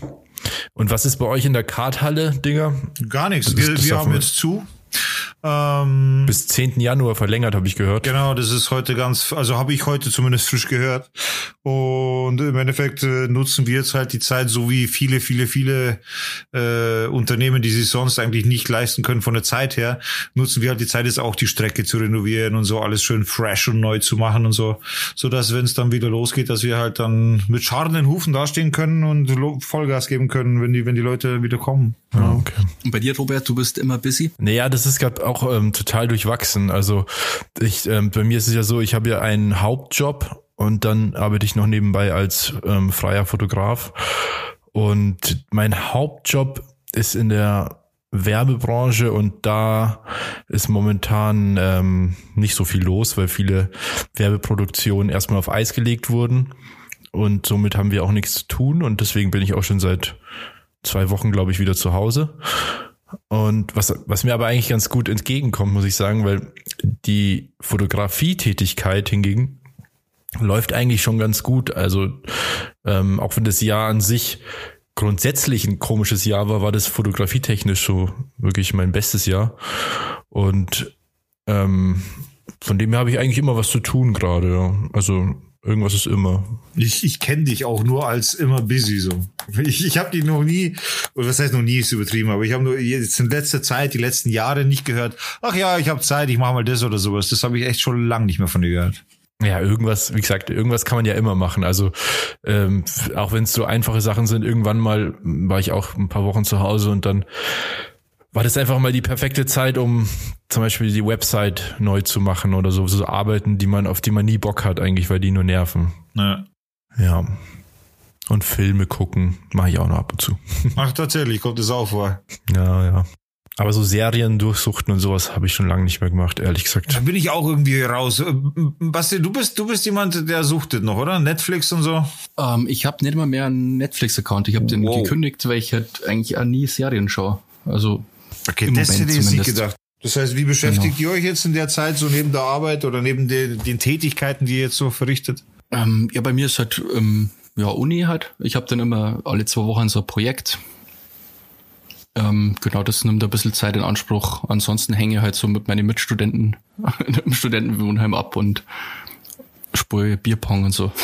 Und was ist bei euch in der Karthalle, Digga? Gar nichts. Wir, wir haben jetzt zu. Ähm, Bis 10. Januar verlängert, habe ich gehört. Genau, das ist heute ganz, also habe ich heute zumindest frisch gehört. Und im Endeffekt äh, nutzen wir jetzt halt die Zeit, so wie viele, viele, viele äh, Unternehmen, die sich sonst eigentlich nicht leisten können von der Zeit her, nutzen wir halt die Zeit jetzt auch die Strecke zu renovieren und so alles schön fresh und neu zu machen und so, so dass wenn es dann wieder losgeht, dass wir halt dann mit scharrenden Hufen dastehen können und Vollgas geben können, wenn die, wenn die Leute wieder kommen. Ja, okay. Und bei dir, Robert, du bist immer busy? Naja, das ist gerade auch ähm, total durchwachsen. Also ich, ähm, bei mir ist es ja so, ich habe ja einen Hauptjob und dann arbeite ich noch nebenbei als ähm, freier Fotograf. Und mein Hauptjob ist in der Werbebranche und da ist momentan ähm, nicht so viel los, weil viele Werbeproduktionen erstmal auf Eis gelegt wurden und somit haben wir auch nichts zu tun und deswegen bin ich auch schon seit zwei Wochen, glaube ich, wieder zu Hause. Und was, was mir aber eigentlich ganz gut entgegenkommt, muss ich sagen, weil die Fotografietätigkeit hingegen läuft eigentlich schon ganz gut. Also ähm, auch wenn das Jahr an sich grundsätzlich ein komisches Jahr war, war das fotografietechnisch so wirklich mein bestes Jahr. Und ähm, von dem her habe ich eigentlich immer was zu tun gerade. Ja. Also Irgendwas ist immer. Ich, ich kenne dich auch nur als immer busy so. Ich, ich habe dich noch nie, oder was heißt noch nie, ist übertrieben, aber ich habe nur jetzt in letzter Zeit, die letzten Jahre nicht gehört, ach ja, ich habe Zeit, ich mache mal das oder sowas. Das habe ich echt schon lange nicht mehr von dir gehört. Ja, irgendwas, wie gesagt, irgendwas kann man ja immer machen. Also ähm, auch wenn es so einfache Sachen sind, irgendwann mal war ich auch ein paar Wochen zu Hause und dann war das einfach mal die perfekte Zeit, um zum Beispiel die Website neu zu machen oder so, so Arbeiten, die man, auf die man nie Bock hat eigentlich, weil die nur nerven. Ja. Ja. Und Filme gucken, mache ich auch noch ab und zu. Ach, tatsächlich, kommt das auch vor. Ja, ja. Aber so Serien durchsuchten und sowas habe ich schon lange nicht mehr gemacht, ehrlich gesagt. Da bin ich auch irgendwie raus. Äh, Basti, du bist, du bist jemand, der suchtet noch, oder? Netflix und so? Ähm, ich habe nicht mal mehr einen Netflix-Account. Ich habe den wow. gekündigt, weil ich halt eigentlich nie Serien schaue. Also Okay, Im das Moment ich nicht gedacht. Das heißt, wie beschäftigt genau. ihr euch jetzt in der Zeit so neben der Arbeit oder neben den, den Tätigkeiten, die ihr jetzt so verrichtet? Ähm, ja, bei mir ist halt ähm, ja Uni halt. Ich habe dann immer alle zwei Wochen so ein Projekt. Ähm, genau, das nimmt ein bisschen Zeit in Anspruch. Ansonsten hänge ich halt so mit meinen Mitstudenten im Studentenwohnheim ab und Spur Bierpong und so.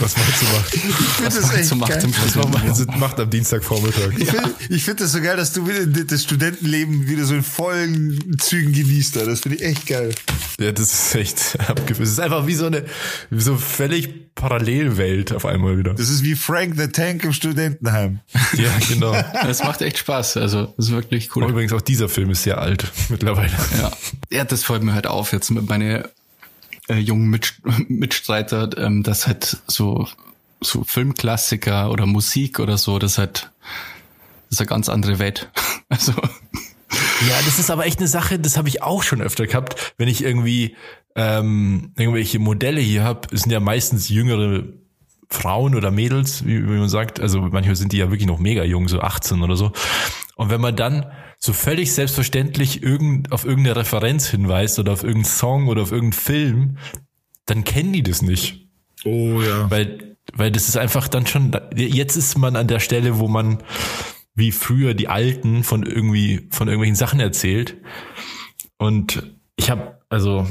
Was meinst du macht? Ich finde das echt so macht geil. Was macht, macht am Dienstagvormittag? Ich finde find das so geil, dass du wieder das Studentenleben wieder so in vollen Zügen genießt. da. Das finde ich echt geil. Ja, das ist echt abgeführt. Es ist einfach wie so eine wie so völlig Parallelwelt auf einmal wieder. Das ist wie Frank the Tank im Studentenheim. Ja, genau. Es macht echt Spaß. Also, das ist wirklich cool. Übrigens auch dieser Film ist sehr alt mittlerweile. Ja. ja, das fällt mir halt auf jetzt mit meine äh, jungen Mit Mitstreiter, ähm, dass halt so so Filmklassiker oder Musik oder so, das halt das ist eine ganz andere Welt. Also Ja, das ist aber echt eine Sache, das habe ich auch schon öfter gehabt, wenn ich irgendwie ähm, irgendwelche Modelle hier habe, sind ja meistens jüngere Frauen oder Mädels, wie, wie man sagt. Also manchmal sind die ja wirklich noch mega jung, so 18 oder so. Und wenn man dann so völlig selbstverständlich irgend, auf irgendeine Referenz hinweist oder auf irgendeinen Song oder auf irgendeinen Film, dann kennen die das nicht. Oh ja. Weil, weil das ist einfach dann schon, jetzt ist man an der Stelle, wo man wie früher die Alten von irgendwie, von irgendwelchen Sachen erzählt. Und ich habe, also,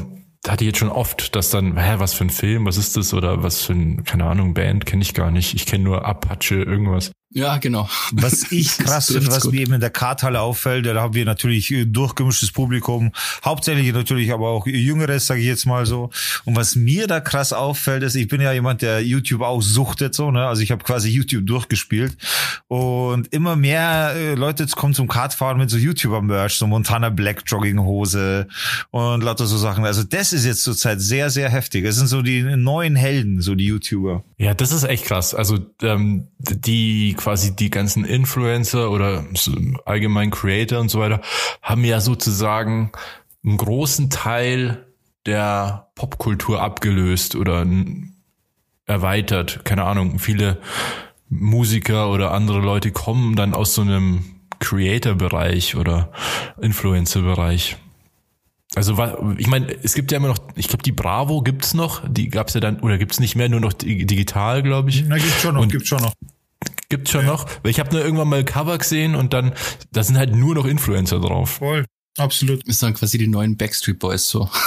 hatte ich jetzt schon oft, dass dann, hä, was für ein Film, was ist das? Oder was für ein, keine Ahnung, Band kenne ich gar nicht. Ich kenne nur Apache, irgendwas. Ja, genau. Was ich krass finde, was gut. mir eben in der Karthalle auffällt, da haben wir natürlich äh, durchgemischtes Publikum, hauptsächlich natürlich aber auch Jüngeres, sage ich jetzt mal so. Und was mir da krass auffällt, ist, ich bin ja jemand, der YouTube auch suchtet, so, ne? Also ich habe quasi YouTube durchgespielt und immer mehr äh, Leute kommen zum Kartfahren mit so YouTuber-Merch, so Montana Black Jogginghose und lauter so Sachen. Also das ist jetzt zurzeit sehr, sehr heftig. Es sind so die neuen Helden, so die YouTuber. Ja, das ist echt krass. Also ähm, die quasi die ganzen Influencer oder allgemein Creator und so weiter haben ja sozusagen einen großen Teil der Popkultur abgelöst oder erweitert. Keine Ahnung, viele Musiker oder andere Leute kommen dann aus so einem Creator-Bereich oder Influencer-Bereich. Also ich meine, es gibt ja immer noch, ich glaube, die Bravo gibt's noch, die gab's ja dann, oder gibt's nicht mehr, nur noch di- digital, glaube ich. Na, gibt's schon noch, Und- gibt's schon noch. Gibt's schon noch, weil ich habe nur irgendwann mal Cover gesehen und dann, da sind halt nur noch Influencer drauf. Voll. Absolut. Das sind quasi die neuen Backstreet Boys so.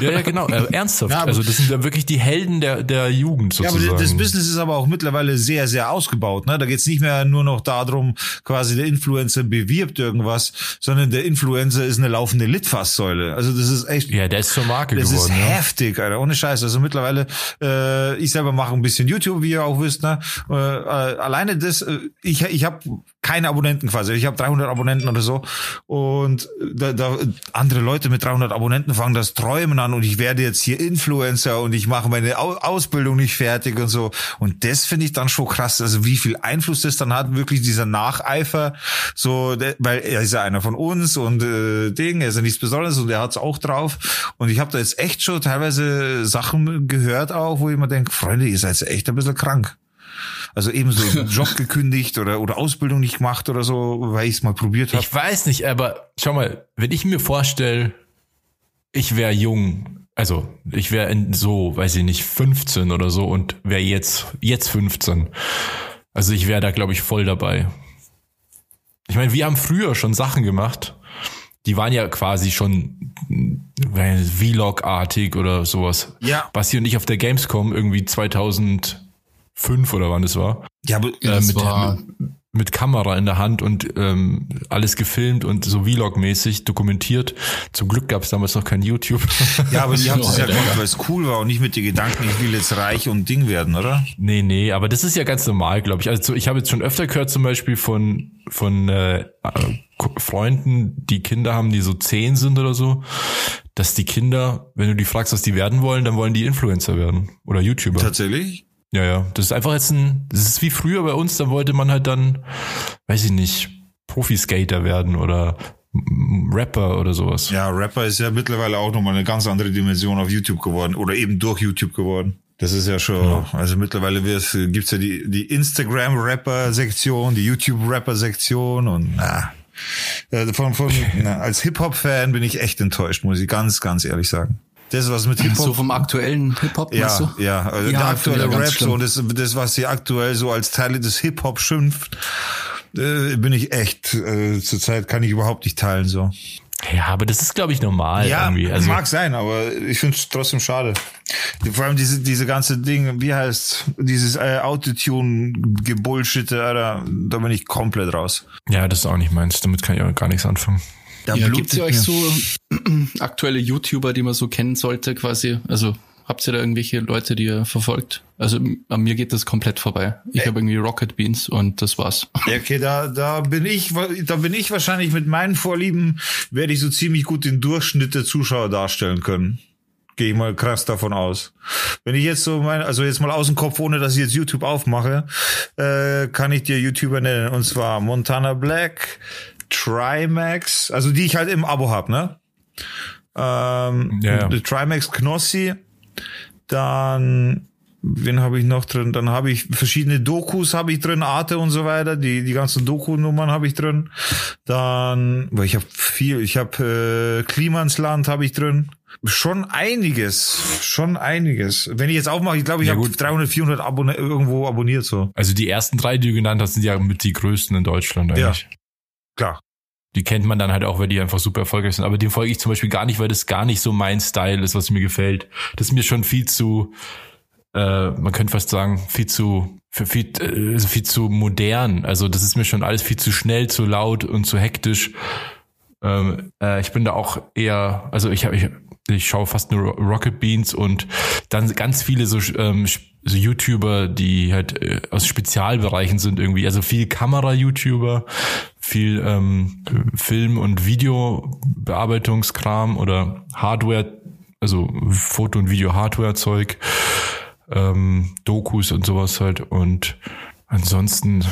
Ja, ja, genau, äh, ernsthaft. Ja, also das sind ja wirklich die Helden der, der Jugend Ja, sozusagen. aber das Business ist aber auch mittlerweile sehr, sehr ausgebaut. Ne? Da geht's nicht mehr nur noch darum, quasi der Influencer bewirbt irgendwas, sondern der Influencer ist eine laufende Litfaßsäule. Also das ist echt, ja, der ist zur Marke das geworden. ist ja. heftig, Alter. Ohne Scheiß. Also mittlerweile, äh, ich selber mache ein bisschen YouTube, wie ihr auch wisst. Ne? Äh, äh, alleine das, äh, ich, ich habe keine Abonnenten quasi. Ich habe 300 Abonnenten oder so. Und da, da andere Leute mit 300 Abonnenten fangen das Träumen an und ich werde jetzt hier Influencer und ich mache meine Au Ausbildung nicht fertig und so. Und das finde ich dann schon krass. Also wie viel Einfluss das dann hat, wirklich dieser Nacheifer. So, weil er ist ja einer von uns und äh, Ding, er ist ja nichts Besonderes und er hat's auch drauf. Und ich habe da jetzt echt schon teilweise Sachen gehört auch, wo ich mir denke, Freunde, ihr seid echt ein bisschen krank. Also eben so einen Job gekündigt oder, oder Ausbildung nicht gemacht oder so, weil ich es mal probiert habe. Ich weiß nicht, aber schau mal, wenn ich mir vorstelle, ich wäre jung, also ich wäre in so, weiß ich nicht, 15 oder so und wäre jetzt, jetzt 15. Also ich wäre da, glaube ich, voll dabei. Ich meine, wir haben früher schon Sachen gemacht, die waren ja quasi schon äh, Vlog-artig oder sowas. Ja. Basti und ich auf der Gamescom irgendwie 2005 oder wann das war Ja, aber Ja, äh, mit, war- mit, mit Kamera in der Hand und ähm, alles gefilmt und so Vlog-mäßig dokumentiert. Zum Glück gab es damals noch kein YouTube. Ja, aber die haben es ja gemacht, weil es cool war und nicht mit den Gedanken, ich will jetzt reich und Ding werden, oder? nee, nee, aber das ist ja ganz normal, glaube ich. Also ich habe jetzt schon öfter gehört, zum Beispiel von von äh, Freunden, die Kinder haben, die so zehn sind oder so, dass die Kinder, wenn du die fragst, was die werden wollen, dann wollen die Influencer werden oder YouTuber. Tatsächlich? Ja, ja. Das ist einfach jetzt ein, das ist wie früher bei uns, da wollte man halt dann, weiß ich nicht, Profiskater werden oder Rapper oder sowas. Ja, Rapper ist ja mittlerweile auch nochmal eine ganz andere Dimension auf YouTube geworden oder eben durch YouTube geworden. Das ist ja schon, also mittlerweile wird's- gibt's ja die, die Instagram-Rapper-Sektion, die YouTube-Rapper-Sektion und na, äh, von, von, na, als Hip-Hop-Fan bin ich echt enttäuscht, muss ich ganz, ganz ehrlich sagen. Das, was mit Hip-Hop. So vom aktuellen Hip-Hop, ja, meinst du? ja, also Ja, der aktuelle Rap, so, das, das, was sie aktuell so als Teile des Hip-Hop schimpft, äh, bin ich echt, äh, zurzeit kann ich überhaupt nicht teilen, so. Ja, aber das ist, glaube ich, normal Ja, irgendwie. Also, mag sein, aber ich finde es trotzdem schade. Vor allem diese, diese ganze Ding, wie heißt dieses äh, Autotune-Gebullshitte, Alter, da bin ich komplett raus. ja, das ist auch nicht meins. Damit kann ich auch gar nichts anfangen. Da Ja, blutet gibt's ja euch so aktuelle YouTuber, die man so kennen sollte, quasi? Also habt ihr da irgendwelche Leute, die ihr verfolgt? Also an mir geht das komplett vorbei. Ich habe irgendwie Rocket Beans und das war's. Ja, okay, da, da bin ich, da bin ich wahrscheinlich mit meinen Vorlieben, werde ich so ziemlich gut den Durchschnitt der Zuschauer darstellen können. Gehe ich mal krass davon aus. Wenn ich jetzt so mein, also jetzt mal aus dem Kopf, ohne dass ich jetzt YouTube aufmache, äh, kann ich dir YouTuber nennen. Und zwar Montana Black, Trimax, also die ich halt im Abo hab, ne? Ähm, Ja, ja. Trimax Knossi, dann wen habe ich noch drin? Dann habe ich verschiedene Dokus habe ich drin, Arte und so weiter. Die die ganzen Doku-Nummern habe ich drin. Dann, weil ich habe viel, ich habe äh, Klimansland habe ich drin. Schon einiges, schon einiges. Wenn ich jetzt aufmache, ich glaube, ich Ja, habe gut. 300, 400 Abonne irgendwo abonniert so. Also die ersten drei, die du genannt hast, sind ja mit die größten in Deutschland eigentlich. Klar. Die kennt man dann halt auch, weil die einfach super erfolgreich sind. Aber dem folge ich zum Beispiel gar nicht, weil das gar nicht so mein Style ist, was mir gefällt. Das ist mir schon viel zu, äh, man könnte fast sagen, viel zu, für viel, äh, viel zu modern. Also das ist mir schon alles viel zu schnell, zu laut und zu hektisch. Ähm, äh, ich bin da auch eher, also ich habe, ich, ich schaue fast nur Rocket Beans und dann ganz viele so, ähm, so YouTuber, die halt äh, aus Spezialbereichen sind irgendwie. Also viel Kamera-YouTuber, viel ähm, Film- und Videobearbeitungskram oder Hardware, also Foto- und Video-Hardware-Zeug, ähm, Dokus und sowas halt. Und ansonsten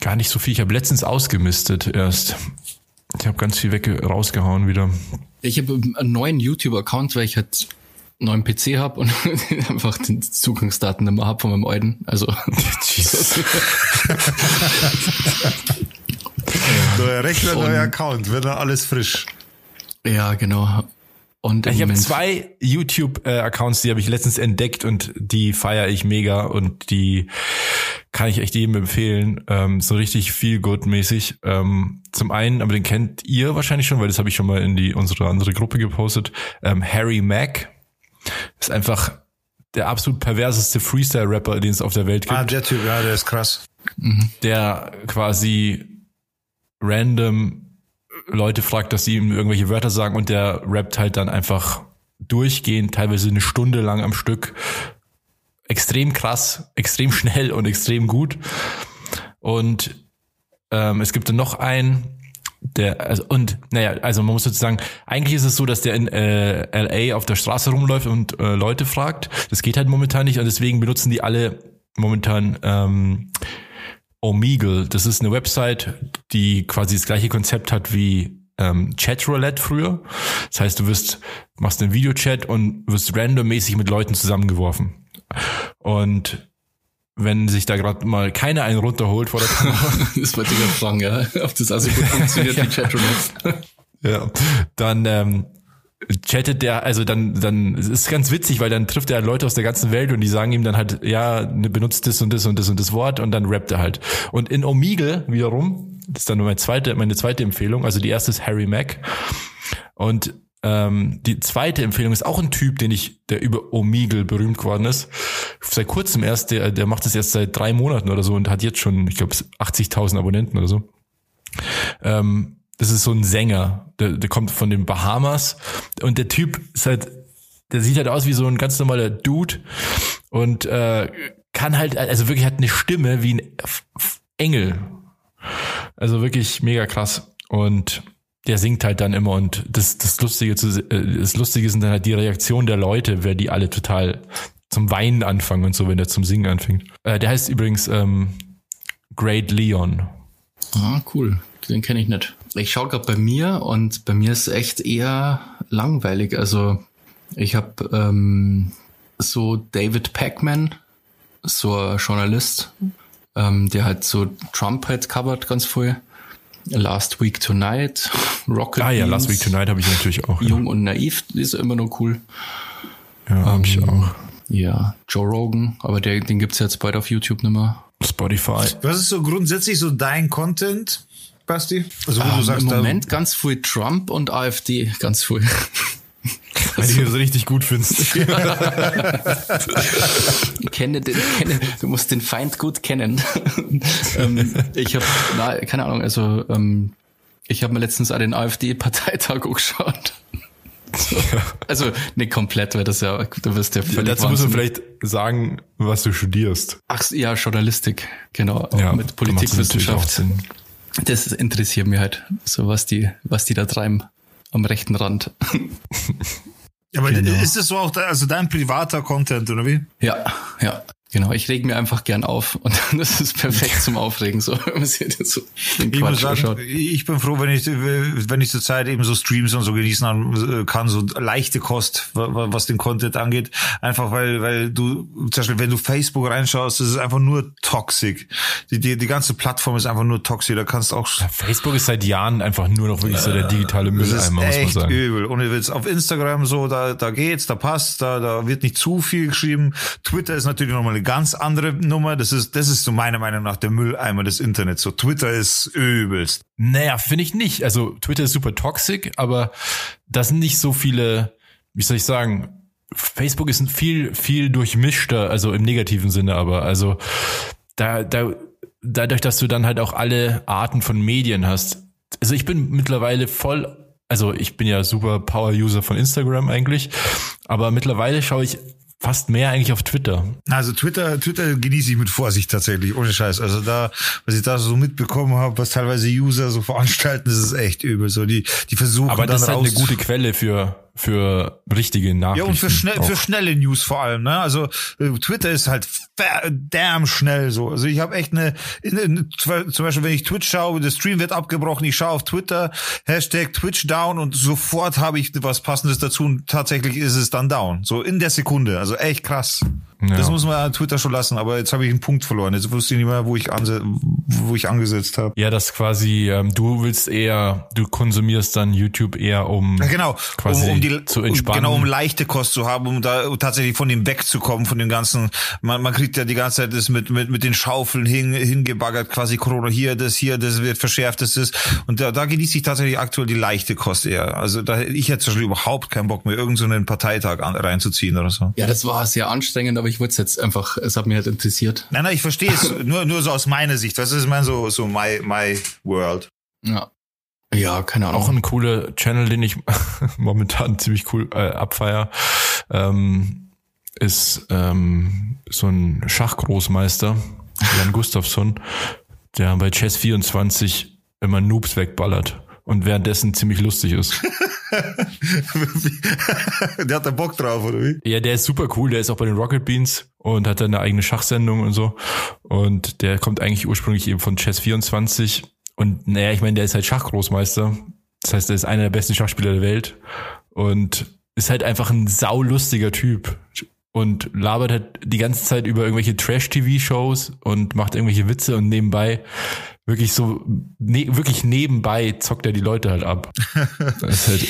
gar nicht so viel. Ich habe letztens ausgemistet erst. Ich habe ganz viel weg rausgehauen wieder. Ich habe einen neuen YouTube-Account, weil ich halt neuen PC habe und einfach die Zugangsdaten nicht mehr habe von meinem alten. Also Jesus. Neuer Rechner, Und- neuer Account, wird dann alles frisch. ja, genau. Und Ich habe zwei YouTube-Accounts, die habe ich letztens entdeckt und die feiere ich mega und die kann ich echt jedem empfehlen. Ähm, so richtig viel gut mäßig. Ähm, zum einen, aber den kennt ihr wahrscheinlich schon, weil das habe ich schon mal in die unsere andere Gruppe gepostet. Ähm, Harry Mack ist einfach der absolut perverseste Freestyle-Rapper, den es auf der Welt gibt. Ah, der Typ, ja, der ist krass. der quasi random Leute fragt, dass sie ihm irgendwelche Wörter sagen und der rappt halt dann einfach durchgehend, teilweise eine Stunde lang am Stück. Extrem krass, extrem schnell und extrem gut. Und ähm, es gibt dann noch einen, der, also, und naja, also man muss sozusagen, eigentlich ist es so, dass der in äh, LA auf der Straße rumläuft und äh, Leute fragt. Das geht halt momentan nicht und deswegen benutzen die alle momentan ähm, Omegle. Das ist eine Website, die quasi das gleiche Konzept hat wie ähm, Chatroulette früher. Das heißt, du wirst, machst einen Videochat und wirst randommäßig mit Leuten zusammengeworfen. Und wenn sich da gerade mal keiner einen runterholt vor der Kamera, das wollte ich gerade fragen, ja. Ob das also gut funktioniert, die Chatroulette. Ja, dann ähm, chattet der, also dann, dann es ist ganz witzig, weil dann trifft er Leute aus der ganzen Welt und die sagen ihm dann halt, ja, benutzt das und das und das und das Wort und dann rappt er halt. Und in Omegle wiederum, das ist dann nur meine zweite, meine zweite Empfehlung, also die erste ist Harry Mack und ähm, die zweite Empfehlung ist auch ein Typ, den ich, der über Omegle berühmt geworden ist. Seit kurzem erst, der, der macht das erst seit drei Monaten oder so und hat jetzt schon, ich glaube, 80.000 Abonnenten oder so. Ähm, das ist so ein Sänger, der, der kommt von den Bahamas und der Typ ist halt, der sieht halt aus wie so ein ganz normaler Dude und äh, kann halt, also wirklich hat eine Stimme wie ein Engel. Also wirklich mega krass und der singt halt dann immer und das, das Lustige zu, äh, das Lustige sind dann halt die Reaktionen der Leute, wer die alle total zum Weinen anfangen und so, wenn der zum Singen anfängt. Äh, der heißt übrigens ähm, Great Leon. Ah, cool. Den kenne ich nicht. Ich schaue gerade bei mir und bei mir ist echt eher langweilig. Also ich habe ähm, so David Packman, so ein Journalist, ähm, der halt so Trump halt covert ganz viel. Last Week Tonight, Rocket Ah ja, Beans, Last Week Tonight habe ich natürlich auch. Ja, Jung und Naiv ist immer noch cool. ja habe ich auch. Ja, Joe Rogan, aber der, den gibt's jetzt bald auf YouTube nicht mehr. Spotify. Was ist so grundsätzlich so dein Content, Basti? Also wo Ähm, du sagst, Im da- Moment ganz viel Trump und AfD, ganz viel. Weil du das richtig gut findest. kenne den, kenne, du musst den Feind gut kennen. ähm, ich habe, keine Ahnung, also ähm, ich habe mir letztens auch den AfD-Parteitag angeschaut. So. Also nicht komplett, weil das ja, du wirst ja völlig Dazu man wahnsinnig. vielleicht sagen, was du studierst. Ach ja, Journalistik, genau, Ja, mit Politikwissenschaft. Das interessiert mich halt, so was die, was die da treiben am rechten Rand. Aber Genau. ist das so auch da, also dein privater Content, oder wie? Ja, ja, genau. Ich reg mir einfach gern auf und das ist perfekt zum Aufregen, so, wenn man sich das so Ich muss sagen, ich bin froh, wenn ich, wenn ich zur Zeit eben so Streams und so genießen kann, so leichte Kost, wa- wa- was den Content angeht. Einfach weil, weil du, zum Beispiel, wenn du Facebook reinschaust, das ist einfach nur toxic. Die, die, die ganze Plattform ist einfach nur toxic. Da kannst auch, Facebook ist seit Jahren einfach nur noch wirklich so der digitale das ist Mülleimer, muss man echt sagen. übel. Und jetzt auf Instagram so, da, da geht's, da passt, da, da wird nicht zu viel geschrieben. Twitter ist natürlich nochmal eine ganz andere Nummer. Das ist, das ist so meiner Meinung nach der Mülleimer des Internets. So Twitter ist übelst. Naja, finde ich nicht. Also Twitter ist super toxic, aber das sind nicht so viele, wie soll ich sagen, Facebook ist ein viel, viel durchmischter, also im negativen Sinne, aber also da, da, dadurch, dass du dann halt auch alle Arten von Medien hast. Also ich bin mittlerweile voll, also ich bin ja super Power-User von Instagram eigentlich, aber mittlerweile schaue ich fast mehr eigentlich auf Twitter. Also Twitter, Twitter genieße ich mit Vorsicht tatsächlich, ohne Scheiß. Also da, was ich da so mitbekommen habe, was teilweise User so veranstalten, das ist echt übel. So die, die versuchen Aber das ist halt eine gute Quelle für, für richtige Nachrichten. ja, und für, schnell, für schnelle News vor allem. Ne? Also äh, Twitter ist halt damn schnell so. Also ich habe echt eine, in, in, zum Beispiel, wenn ich Twitch schaue, der Stream wird abgebrochen, ich schaue auf Twitter, Hashtag Twitch down und sofort habe ich was Passendes dazu und tatsächlich ist es dann down. So in der Sekunde. Also echt krass. Ja. Das muss man an Twitter schon lassen, aber jetzt habe ich einen Punkt verloren. Jetzt wusste ich nicht mehr, wo ich, anse wo ich angesetzt habe. Ja, das quasi, ähm, du willst eher, du konsumierst dann YouTube eher um Ja, genau, quasi um, um die, zu entspannen. Genau, um leichte Kost zu haben, um da tatsächlich von dem wegzukommen, von dem ganzen, man, man kriegt ja die ganze Zeit das mit, mit, mit den Schaufeln hin, hingebaggert, quasi Corona hier, das hier, das wird verschärft, das ist, und da, da genieße ich tatsächlich aktuell die leichte Kost eher. Also da, ich hätte zum Beispiel überhaupt keinen Bock mehr, irgendeinen so einen Parteitag an, reinzuziehen oder so. Ja, das war sehr anstrengend, aber ich wollte es jetzt einfach, es hat mich halt interessiert. Nein, nein, ich verstehe es, nur, nur so aus meiner Sicht, was ist, ich meine, so, so my, my world. Ja. Ja, keine Ahnung. auch ein cooler Channel, den ich momentan ziemlich cool äh, abfeier, ähm, ist ähm, so ein Schachgroßmeister, Jan Gustafsson, der bei Chess 24 immer Noobs wegballert und währenddessen ziemlich lustig ist. der hat da Bock drauf, oder wie? Ja, der ist super cool. Der ist auch bei den Rocket Beans und hat dann eine eigene Schachsendung und so. Und der kommt eigentlich ursprünglich eben von Chess 24. Und naja, ich meine, der ist halt Schachgroßmeister. Das heißt, er ist einer der besten Schachspieler der Welt und ist halt einfach ein saulustiger Typ. Und labert halt die ganze Zeit über irgendwelche Trash-TV-Shows und macht irgendwelche Witze und nebenbei wirklich so, ne, wirklich nebenbei zockt er die Leute halt ab. Halt,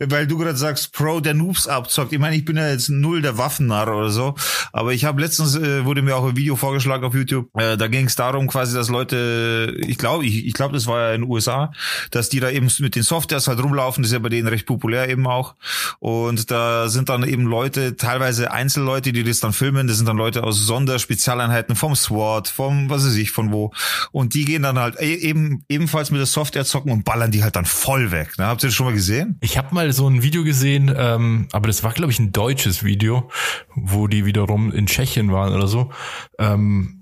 Weil du gerade sagst, Pro der Noobs abzockt. Ich meine, ich bin ja jetzt null der Waffennarr oder so, aber ich habe letztens äh, wurde mir auch ein Video vorgeschlagen auf YouTube. Äh, da ging es darum, quasi, dass Leute, ich glaube, ich, ich glaube, das war ja in den USA, dass die da eben mit den Softwares halt rumlaufen. Das ist ja bei denen recht populär eben auch. Und da sind dann eben Leute, teilweise Einzelleute, die das dann filmen. Das sind dann Leute aus Sonderspezialeinheiten vom SWAT, vom was weiß ich, von wo. Und die gehen dann halt e- eben ebenfalls mit der Software zocken und ballern die halt dann voll weg. Ne? Habt ihr das schon mal gesehen? Ich habe mal so ein Video gesehen, ähm, aber das war, glaube ich, ein deutsches Video, wo die wiederum in Tschechien waren oder so. Ähm,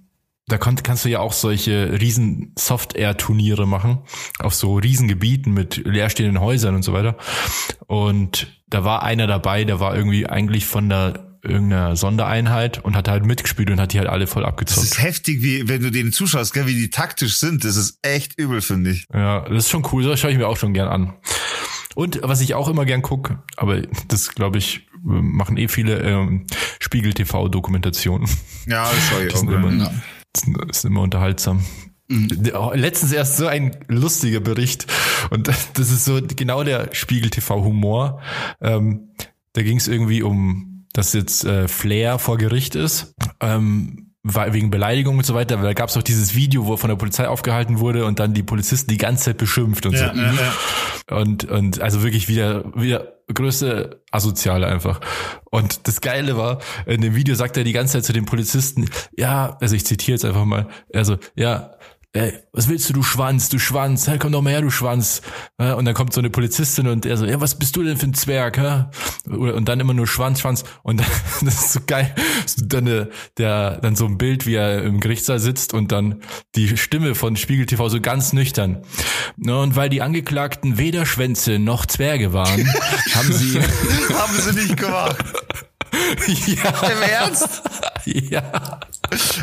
da konnt, kannst du ja auch solche riesen Soft-Air-Turniere machen, auf so Riesengebieten mit leerstehenden Häusern und so weiter. Und da war einer dabei, der war irgendwie eigentlich von der irgendeiner Sondereinheit und hat halt mitgespielt und hat die halt alle voll Das abgezockt. ist heftig, wie wenn du denen zuschaust, gell, wie die taktisch sind. Das ist echt übel, finde ich. Ja, das ist schon cool, das schaue ich mir auch schon gern an. Und was ich auch immer gern gucke, aber das glaube ich, machen eh viele ähm, Spiegel-TV-Dokumentationen. Ja, das schau ich auch. sind immer, Ja. das ist immer unterhaltsam. Letztens erst so ein lustiger Bericht und das ist so genau der Spiegel TV Humor. Ähm, da ging es irgendwie um, dass jetzt äh, Flair vor Gericht ist. Ähm, wegen Beleidigung und so weiter, da gab es auch dieses Video, wo er von der Polizei aufgehalten wurde und dann die Polizisten die ganze Zeit beschimpft und ja, so. Ja, ja. Und, und also wirklich wieder, wieder größte Asoziale einfach. Und das Geile war, in dem Video sagt er die ganze Zeit zu den Polizisten, ja, also ich zitiere jetzt einfach mal, also, ja, ey, was willst du, du Schwanz, du Schwanz, hey, komm doch mal her, du Schwanz. Und dann kommt so eine Polizistin und er so, ja, was bist du denn für ein Zwerg, hä? Und dann immer nur Schwanz, Schwanz. Und das ist so geil. Dann, äh, der, dann so ein Bild, wie er im Gerichtssaal sitzt und dann die Stimme von Spiegel TV so ganz nüchtern. Und weil die Angeklagten weder Schwänze noch Zwerge waren, haben sie... haben sie nicht gemacht. Ja. Im Ernst? Ja.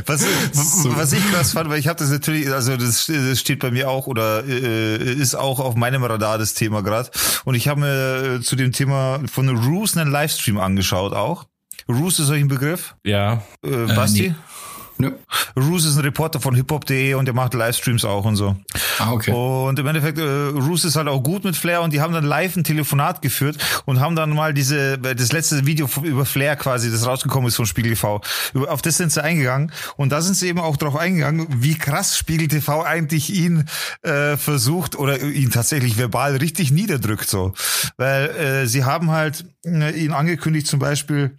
Was, so. was ich krass fand, weil ich habe das natürlich, also das, das, steht bei mir auch oder äh, ist auch auf meinem Radar das Thema gerade. Und ich habe mir äh, zu dem Thema von Roos einen Livestream angeschaut auch. Roos ist euch ein Begriff? Ja. Äh, Basti? Äh, nee. Nö. Roos ist ein Reporter von hiphop.de und der macht Livestreams auch und so. Ah, okay. Und im Endeffekt, äh, Roos ist halt auch gut mit Flair und die haben dann live ein Telefonat geführt und haben dann mal diese, das letzte Video über Flair quasi, das rausgekommen ist von Spiegel TV, auf das sind sie eingegangen und da sind sie eben auch drauf eingegangen, wie krass Spiegel TV eigentlich ihn äh, versucht oder ihn tatsächlich verbal richtig niederdrückt so. Weil äh, sie haben halt äh, ihn angekündigt zum Beispiel,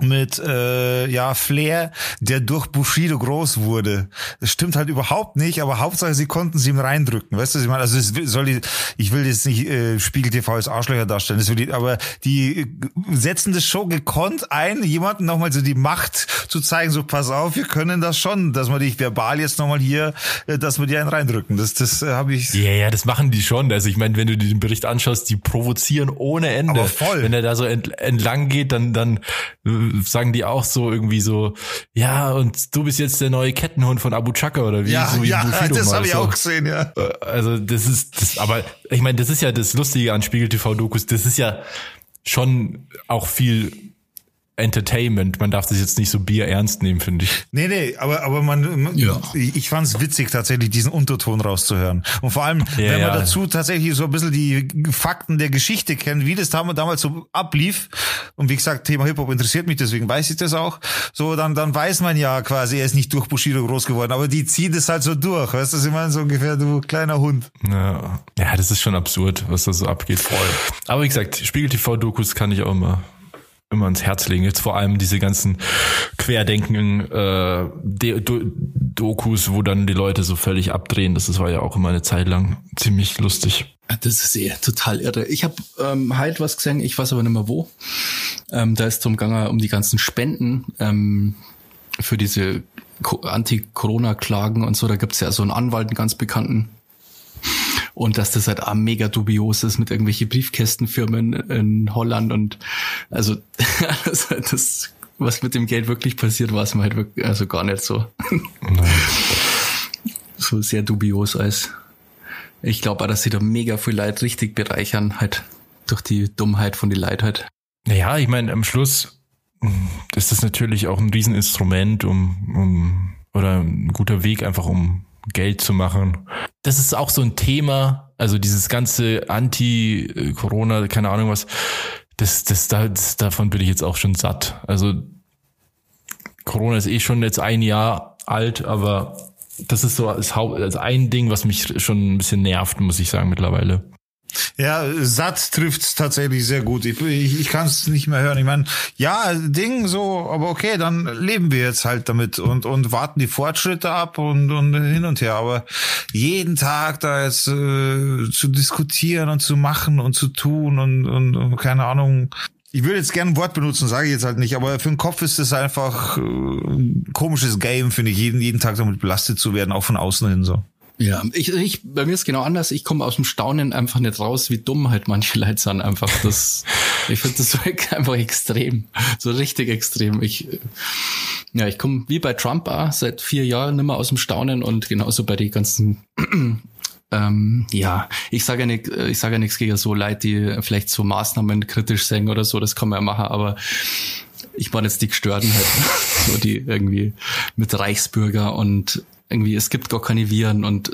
mit äh, ja Flair, der durch Bushido groß wurde. Das stimmt halt überhaupt nicht, aber Hauptsache sie konnten sie ihm reindrücken. Weißt du, was ich meine? Also es soll die, ich will jetzt nicht äh, Spiegel TV als Arschlöcher darstellen, das will die, aber die setzen das schon gekonnt ein, jemanden nochmal so die Macht zu zeigen, so pass auf, wir können das schon, dass wir dich verbal jetzt nochmal hier, äh, dass wir dir einen reindrücken. Das, das äh, habe ich. Ja, ja, das machen die schon. Also ich meine, wenn du dir den Bericht anschaust, die provozieren ohne Ende. Aber voll. Wenn er da so ent, entlang geht, dann dann sagen die auch so irgendwie so, ja, und du bist jetzt der neue Kettenhund von Abu Chaka oder wie? Ja, so wie ja das habe ich auch gesehen, ja. Also das ist, das, aber ich meine, das ist ja das Lustige an Spiegel TV-Dokus, das ist ja schon auch viel Entertainment. Man darf das jetzt nicht so Bier ernst nehmen, finde ich. Nee, nee, aber, aber man, ja. ich fand es witzig, tatsächlich diesen Unterton rauszuhören. Und vor allem, ja, wenn man ja. dazu tatsächlich so ein bisschen die Fakten der Geschichte kennt, wie das damals so ablief. Und wie gesagt, Thema Hip-Hop interessiert mich, deswegen weiß ich das auch. So, dann, dann weiß man ja quasi, er ist nicht durch Bushido groß geworden, aber die ziehen das halt so durch. Weißt du, ich meine, so ungefähr, du kleiner Hund. Ja, ja das ist schon absurd, was da so abgeht. Voll. Aber wie gesagt, Spiegel TV-Dokus kann ich auch immer immer ans Herz legen. Jetzt vor allem diese ganzen Querdenken äh, Do Dokus, wo dann die Leute so völlig abdrehen. Das, war ja auch immer eine Zeit lang ziemlich lustig. Das ist eh total irre. Ich habe ähm, halt was gesehen, ich weiß aber nicht mehr wo. Ähm, da ist drum gegangen um die ganzen Spenden ähm, für diese Anti-Corona-Klagen und so. Da gibt's ja so einen Anwalt, einen ganz bekannten, und dass das halt auch mega dubios ist mit irgendwelche Briefkästenfirmen in Holland und also das, das was mit dem Geld wirklich passiert, war es mir halt wirklich, also gar nicht so. so sehr dubios als. Ich glaube auch, dass sie da mega viel Leid richtig bereichern, halt durch die Dummheit von die Leid halt. Naja, ich meine, am Schluss ist das natürlich auch ein Rieseninstrument, um, um oder ein guter Weg einfach, um Geld zu machen. Das ist auch so ein Thema, also dieses ganze Anti-Corona, keine Ahnung was, das, das, das, davon bin ich jetzt auch schon satt. Also Corona ist eh schon jetzt ein Jahr alt, aber das ist so als, Haupt, als ein Ding, was mich schon ein bisschen nervt, muss ich sagen, mittlerweile. Ja, satt trifft's tatsächlich sehr gut. Ich, ich, ich kann es nicht mehr hören. Ich meine, ja, Ding so, aber okay, dann leben wir jetzt halt damit und, und warten die Fortschritte ab und, und hin und her. Aber jeden Tag da jetzt äh, zu diskutieren und zu machen und zu tun und, und, und keine Ahnung. Ich würde jetzt gerne ein Wort benutzen, sage ich jetzt halt nicht, aber für den Kopf ist es einfach äh, ein komisches Game, finde ich, jeden, jeden Tag damit belastet zu werden, auch von außen hin so. Ja, ich, ich, bei mir ist genau anders. Ich komme aus dem Staunen einfach nicht raus, wie dumm halt manche Leute sind. Einfach das, ich finde das einfach extrem, so richtig extrem. Ich, ja, ich komme wie bei Trump auch seit vier Jahren nicht mehr aus dem Staunen und genauso bei den ganzen, ähm, ja, ich sage ja nicht, ich sage ja nichts gegen so Leute, die vielleicht so Maßnahmen kritisch sehen oder so. Das kann man ja machen, aber ich war jetzt die Gestörten halt, so die irgendwie mit Reichsbürger und irgendwie, es gibt gar keine Viren und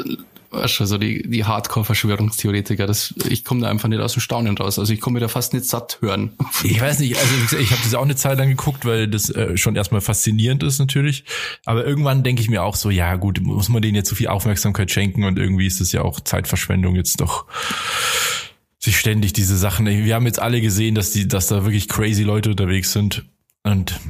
weißt du, so die, die Hardcore-Verschwörungstheoretiker, das, ich komme da einfach nicht aus dem Staunen raus. Also ich komme mir da fast nicht satt hören. Ich weiß nicht, also ich, ich habe das auch eine Zeit lang geguckt, weil das äh, schon erstmal faszinierend ist natürlich. Aber irgendwann denke ich mir auch so, ja gut, muss man denen jetzt so viel Aufmerksamkeit schenken und irgendwie ist das ja auch Zeitverschwendung jetzt doch sich ständig diese Sachen. Wir haben jetzt alle gesehen, dass die, dass da wirklich crazy Leute unterwegs sind und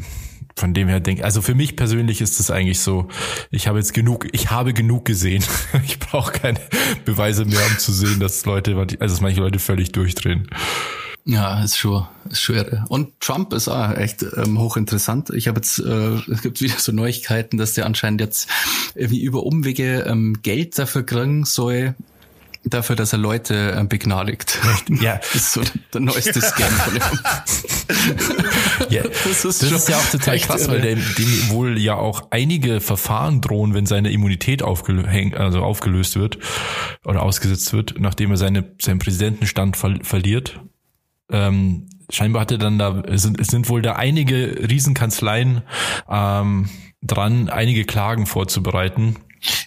von dem her denke, also für mich persönlich ist es eigentlich so, ich habe jetzt genug, ich habe genug gesehen. Ich brauche keine Beweise mehr, um zu sehen, dass Leute, also dass manche Leute völlig durchdrehen. Ja, ist schon, ist schon irre. Und Trump ist auch echt ähm, hochinteressant. Ich habe jetzt, äh, es gibt wieder so Neuigkeiten, dass der anscheinend jetzt irgendwie über Umwege ähm, Geld dafür kriegen soll, dafür, dass er Leute äh, begnadigt. Ja. Das ist so der neueste Scam von ihm. ja, das ist, das ist ja auch total krass, weil dem, dem wohl ja auch einige Verfahren drohen, wenn seine Immunität also aufgelöst wird oder ausgesetzt wird, nachdem er seine, seinen Präsidentenstand ver verliert. Ähm, scheinbar hatte dann da, es sind, sind wohl da einige Riesenkanzleien ähm, dran, einige Klagen vorzubereiten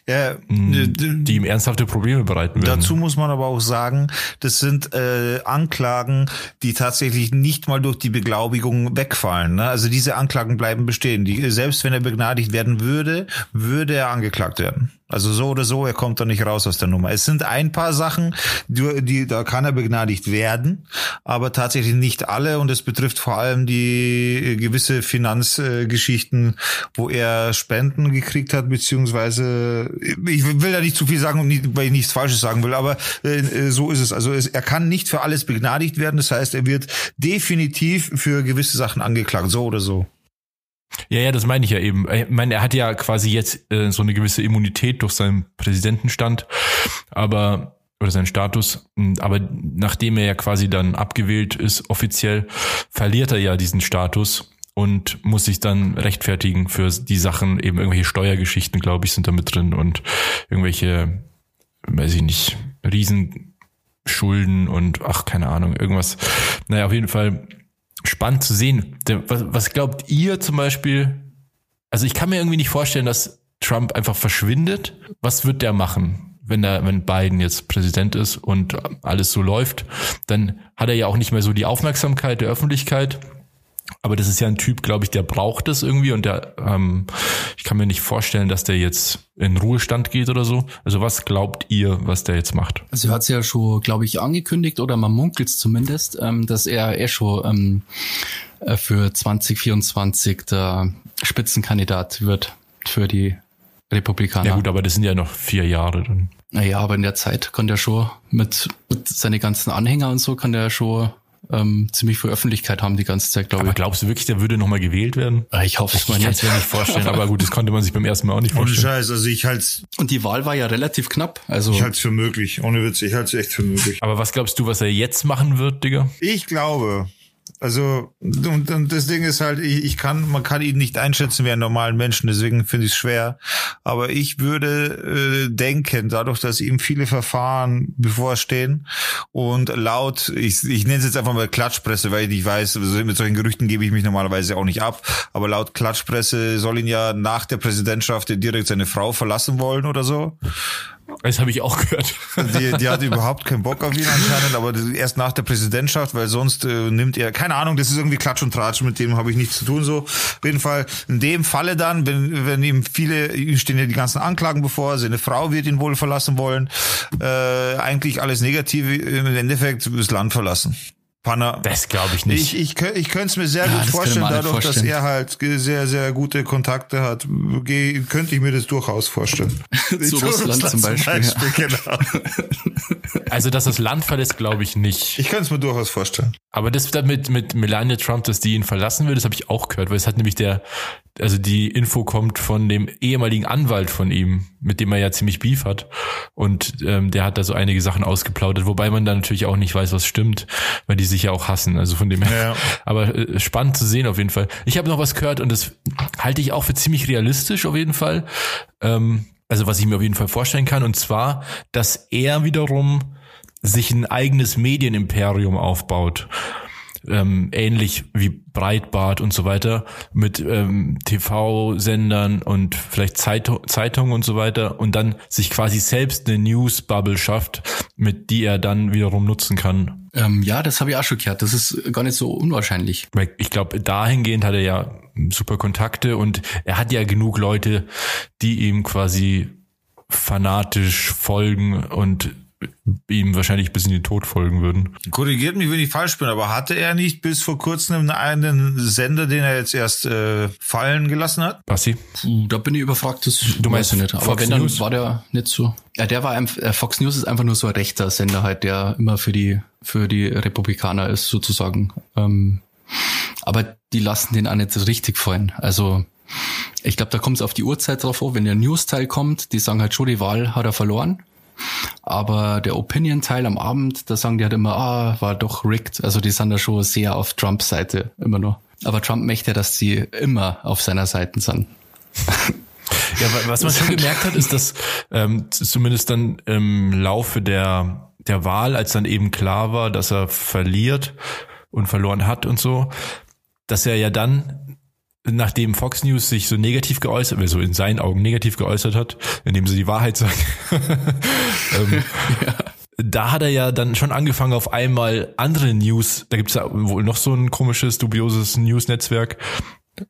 ja, die ihm ernsthafte Probleme bereiten werden. Dazu muss man aber auch sagen, das sind äh, Anklagen, die tatsächlich nicht mal durch die Beglaubigung wegfallen. Ne? Also diese Anklagen bleiben bestehen. Die, selbst wenn er begnadigt werden würde, würde er angeklagt werden. Also so oder so, er kommt da nicht raus aus der Nummer. Es sind ein paar Sachen, die, die da kann er begnadigt werden, aber tatsächlich nicht alle und es betrifft vor allem die äh, gewisse Finanzgeschichten, äh, wo er Spenden gekriegt hat, beziehungsweise ich will da nicht zu viel sagen, weil ich nichts Falsches sagen will, aber äh, äh, so ist es. Also es, er kann nicht für alles begnadigt werden, das heißt, er wird definitiv für gewisse Sachen angeklagt, so oder so. Ja, ja, das meine ich ja eben. Ich meine, er hat ja quasi jetzt äh, so eine gewisse Immunität durch seinen Präsidentenstand, aber oder seinen Status, hm, aber nachdem er ja quasi dann abgewählt ist, offiziell, verliert er ja diesen Status und muss sich dann rechtfertigen für die Sachen, eben irgendwelche Steuergeschichten, glaube ich, sind da mit drin und irgendwelche, weiß ich nicht, Riesenschulden und ach, keine Ahnung, irgendwas. Naja, auf jeden Fall spannend zu sehen. Was, was glaubt ihr zum Beispiel? Also ich kann mir irgendwie nicht vorstellen, dass Trump einfach verschwindet. Was wird der machen, wenn er, wenn Biden jetzt Präsident ist und alles so läuft? Dann hat er ja auch nicht mehr so die Aufmerksamkeit der Öffentlichkeit. Aber das ist ja ein Typ, glaube ich, der braucht das irgendwie und der, ähm, ich kann mir nicht vorstellen, dass der jetzt in Ruhestand geht oder so. Also was glaubt ihr, was der jetzt macht? Also er hat es ja schon, glaube ich, angekündigt oder man munkelt zumindest, ähm, dass er eh schon ähm, äh, für 2024 der Spitzenkandidat wird für die Republikaner. Ja gut, aber das sind ja noch vier Jahre dann. Naja, aber in der Zeit kann der schon mit, mit seine ganzen Anhänger und so kann der schon ähm, ziemlich viel Öffentlichkeit haben die ganze Zeit, glaube ich. Aber glaubst du wirklich, der würde nochmal gewählt werden? Ah, ich hoffe es mal nicht. Ich kann mir nicht vorstellen, aber gut, das konnte man sich beim ersten Mal auch nicht vorstellen. Ohne Scheiß, also ich halte Und die Wahl war ja relativ knapp. Also ich halte es für möglich. Ohne Witz, ich halte es echt für möglich. Aber was glaubst du, was er jetzt machen wird, Digga? Ich glaube, also und, und das Ding ist halt, ich, ich kann, man kann ihn nicht einschätzen wie einen normalen Menschen, deswegen finde ich es schwer. Aber ich würde äh, denken, dadurch, dass ihm viele Verfahren bevorstehen und laut, ich, ich nenne es jetzt einfach mal Klatschpresse, weil ich nicht weiß, mit solchen Gerüchten gebe ich mich normalerweise auch nicht ab. Aber laut Klatschpresse soll ihn ja nach der Präsidentschaft direkt seine Frau verlassen wollen oder so. Das habe ich auch gehört. Die, die hat überhaupt keinen Bock auf ihn anscheinend, aber erst nach der Präsidentschaft, weil sonst äh, nimmt er, keine Ahnung, das ist irgendwie Klatsch und Tratsch, mit dem habe ich nichts zu tun so. Auf jeden Fall, in dem Falle dann, wenn, wenn ihm viele, ihm stehen ja die ganzen Anklagen bevor, seine Frau wird ihn wohl verlassen wollen, äh, eigentlich alles Negative, im Endeffekt das Land verlassen. Panna. Das glaube ich nicht. Ich, ich, ich könnte es mir sehr ja, gut vorstellen, dadurch, vorstellen. dass er halt sehr, sehr gute Kontakte hat, könnte ich mir das durchaus vorstellen. Zu Russland, Russland zum Beispiel. Zum Beispiel ja. genau. Also, dass das Land verlässt, glaube ich nicht. Ich könnte es mir durchaus vorstellen. Aber das mit, mit Melania Trump, dass die ihn verlassen will, das habe ich auch gehört, weil es hat nämlich der, also die Info kommt von dem ehemaligen Anwalt von ihm, mit dem er ja ziemlich Beef hat. Und ähm, der hat da so einige Sachen ausgeplaudert, wobei man da natürlich auch nicht weiß, was stimmt, weil die sich ja auch hassen. Also von dem her. Ja. Aber äh, spannend zu sehen auf jeden Fall. Ich habe noch was gehört und das halte ich auch für ziemlich realistisch auf jeden Fall. Ähm, also was ich mir auf jeden Fall vorstellen kann, und zwar, dass er wiederum sich ein eigenes Medienimperium aufbaut ähm, ähnlich wie Breitbart und so weiter, mit ähm, TV-Sendern und vielleicht Zeitung, Zeitungen und so weiter und dann sich quasi selbst eine News-Bubble schafft, mit die er dann wiederum nutzen kann. Ähm, ja, das habe ich auch schon gehört. Das ist gar nicht so unwahrscheinlich. Ich glaube, dahingehend hat er ja super Kontakte und er hat ja genug Leute, die ihm quasi fanatisch folgen und ihm wahrscheinlich bis in den Tod folgen würden. Korrigiert mich, wenn ich falsch bin, aber hatte er nicht bis vor kurzem einen Sender, den er jetzt erst äh, fallen gelassen hat? Basti? Puh, da bin ich überfragt, das Du meinst weiß ich nicht. Aber Fox wenn, dann News? war der nicht so. Ja, der war einfach, äh, Fox News ist einfach nur so ein rechter Sender halt, der immer für die, für die Republikaner ist, sozusagen. Ähm, aber die lassen den auch nicht so richtig fallen. Also, ich glaube, da kommt es auf die Uhrzeit drauf an. Wenn der News-Teil kommt, die sagen halt schon, die Wahl hat er verloren. Aber der Opinion-Teil am Abend, da sagen die halt immer, ah, war doch rigged. Also die sind da schon sehr auf Trumps Seite, immer noch. Aber Trump möchte, dass sie immer auf seiner Seite sind. Ja, wa- was man schon gemerkt hat, ist, dass ähm, zumindest dann im Laufe der, der Wahl, als dann eben klar war, dass er verliert und verloren hat und so, dass er ja dann, nachdem Fox News sich so negativ geäußert, also in seinen Augen negativ geäußert hat, indem sie die Wahrheit sagen, ähm, da hat er ja dann schon angefangen, auf einmal andere News, da gibt's ja wohl noch so ein komisches, dubioses News-Netzwerk,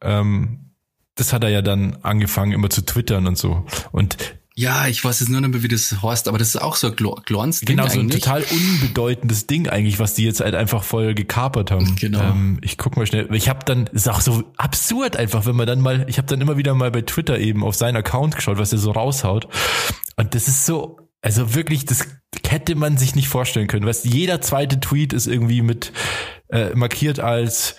ähm, das hat er ja dann angefangen, immer zu twittern und so. Und Ja, ich weiß jetzt nur nicht mehr, wie das heißt, aber das ist auch so ein Glo- Glons Ding genau so ein total unbedeutendes Ding eigentlich, was die jetzt halt einfach voll gekapert haben. Genau. Ähm, ich guck mal schnell. Ich habe dann, ist auch so absurd einfach, wenn man dann mal, ich habe dann immer wieder mal bei Twitter eben auf seinen Account geschaut, was er so raushaut. Und das ist so, also wirklich, das hätte man sich nicht vorstellen können. Weißt, jeder zweite Tweet ist irgendwie mit äh, markiert als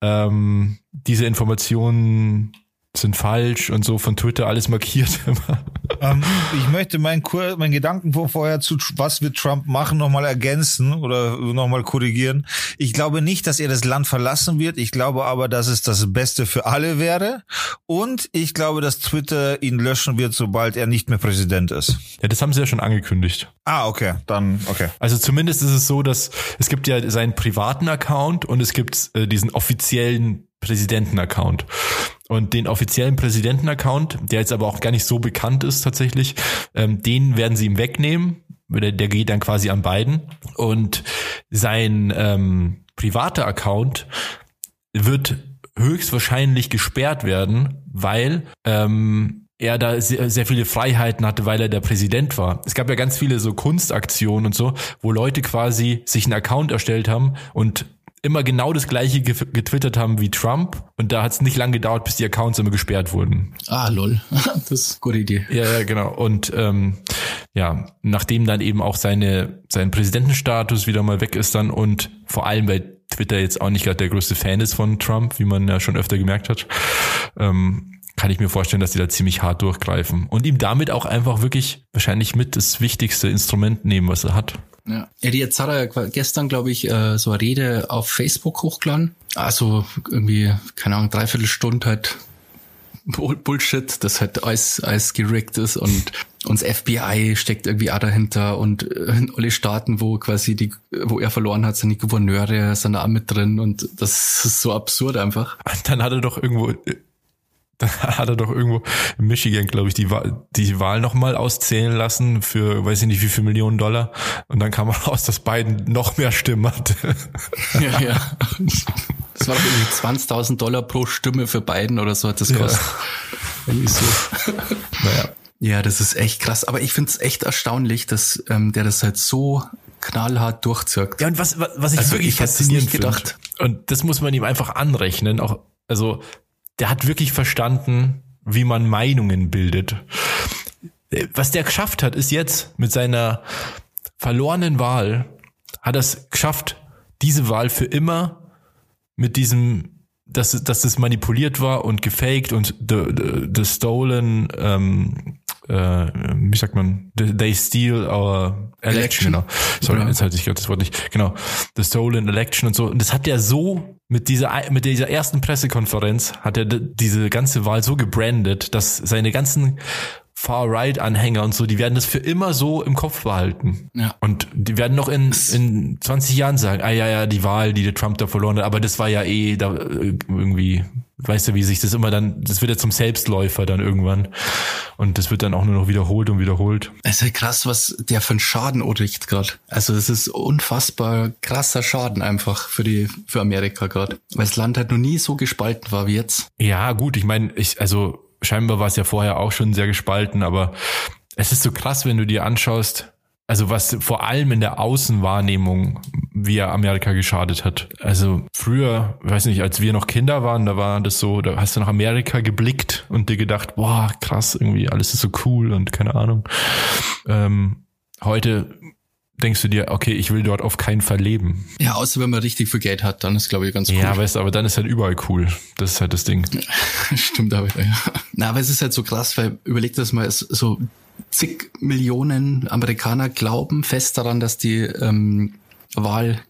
ähm, diese Informationen sind falsch und so von Twitter alles markiert immer. Ähm, ich möchte meinen Kur mein Gedanken von vorher zu was wird Trump machen nochmal ergänzen oder nochmal korrigieren. Ich glaube nicht, dass er das Land verlassen wird. Ich glaube aber, dass es das Beste für alle wäre. Und ich glaube, dass Twitter ihn löschen wird, sobald er nicht mehr Präsident ist. Ja, das haben sie ja schon angekündigt. Ah, okay, dann okay. Also zumindest ist es so, dass es gibt ja seinen privaten Account und es gibt äh, diesen offiziellen Präsidenten-Account. Und den offiziellen Präsidenten-Account, der jetzt aber auch gar nicht so bekannt ist tatsächlich, ähm, den werden sie ihm wegnehmen. Der, der geht dann quasi an beiden. Und sein ähm, privater Account wird höchstwahrscheinlich gesperrt werden, weil ähm, er da sehr, sehr viele Freiheiten hatte, weil er der Präsident war. Es gab ja ganz viele so Kunstaktionen und so, wo Leute quasi sich einen Account erstellt haben und immer genau das gleiche ge- getwittert haben wie Trump und da hat es nicht lange gedauert, bis die Accounts immer gesperrt wurden. Ah, lol. Das ist eine gute Idee. Ja, ja, genau. Und ähm, ja, nachdem dann eben auch seine sein Präsidentenstatus wieder mal weg ist dann und vor allem weil Twitter jetzt auch nicht gerade der größte Fan ist von Trump, wie man ja schon öfter gemerkt hat, ähm, kann ich mir vorstellen, dass die da ziemlich hart durchgreifen und ihm damit auch einfach wirklich wahrscheinlich mit das wichtigste Instrument nehmen, was er hat. Ja. ja, die jetzt hat er gestern, glaube ich, äh, so eine Rede auf Facebook hochgeladen. Also irgendwie, keine Ahnung, dreiviertel Stunde halt Bull- Bullshit, das halt alles, alles gerickt ist und uns FBI steckt irgendwie auch dahinter und äh, alle Staaten, wo quasi die, wo er verloren hat, sind die Gouverneure, sind da auch mit drin und das ist so absurd einfach. Dann hat er doch irgendwo, dann hat er doch irgendwo in Michigan, glaube ich, die Wahl, die Wahl nochmal auszählen lassen für, weiß ich nicht, wie viel Millionen Dollar. Und dann kam raus, dass Biden noch mehr Stimmen hatte. Ja, ja. Das war doch irgendwie 20.000 Dollar pro Stimme für beiden oder so hat das Ja. kostet. Irgendwie so. naja. Ja, das ist echt krass. Aber ich find's echt erstaunlich, dass ähm, der das halt so knallhart durchzirkt. Ja, und was, was, was ich Also wirklich ich es faszinierend gedacht. finde, und das muss man ihm einfach anrechnen, auch, also, der hat wirklich verstanden, wie man Meinungen bildet. Was der geschafft hat, ist jetzt mit seiner verlorenen Wahl, hat er es geschafft, diese Wahl für immer mit diesem, dass, dass das manipuliert war und gefaked und the, the, the stolen, ähm, äh, wie sagt man, the, they steal our election, Election. genau. Sorry, Genau. jetzt hatte ich gerade das Wort nicht. Genau, the stolen election und so. Und das hat er so mit dieser mit dieser ersten Pressekonferenz hat er diese ganze Wahl so gebrandet, dass seine ganzen Far-Right-Anhänger und so, die werden das für immer so im Kopf behalten. Ja. Und die werden noch in, in 20 Jahren sagen, ah ja, ja, die Wahl, die der Trump da verloren hat, aber das war ja eh da irgendwie, weißt du, wie sich das immer dann, das wird ja zum Selbstläufer dann irgendwann. Und das wird dann auch nur noch wiederholt und wiederholt. Es ist halt krass, was der für einen Schaden anrichtet gerade. Also das ist unfassbar krasser Schaden einfach für die für Amerika gerade, weil das Land halt noch nie so gespalten war wie jetzt. Ja, gut, ich meine, ich, also scheinbar war es ja vorher auch schon sehr gespalten, aber es ist so krass, wenn du dir anschaust, also was vor allem in der Außenwahrnehmung, wie er Amerika geschadet hat. Also früher, weiß nicht, als wir noch Kinder waren, da war das so, da hast du nach Amerika geblickt und dir gedacht, boah, krass, irgendwie alles ist so cool und keine Ahnung. Ähm, heute denkst du dir, okay, ich will dort auf keinen Fall leben. Ja, außer wenn man richtig viel Geld hat, dann ist glaube ich ganz cool. Ja, weißt du, aber dann ist halt überall cool. Das ist halt das Ding. Stimmt aber, ja. Na, aber es ist halt so krass, weil überleg das mal, so zig Millionen Amerikaner glauben fest daran, dass die ähm, Wahl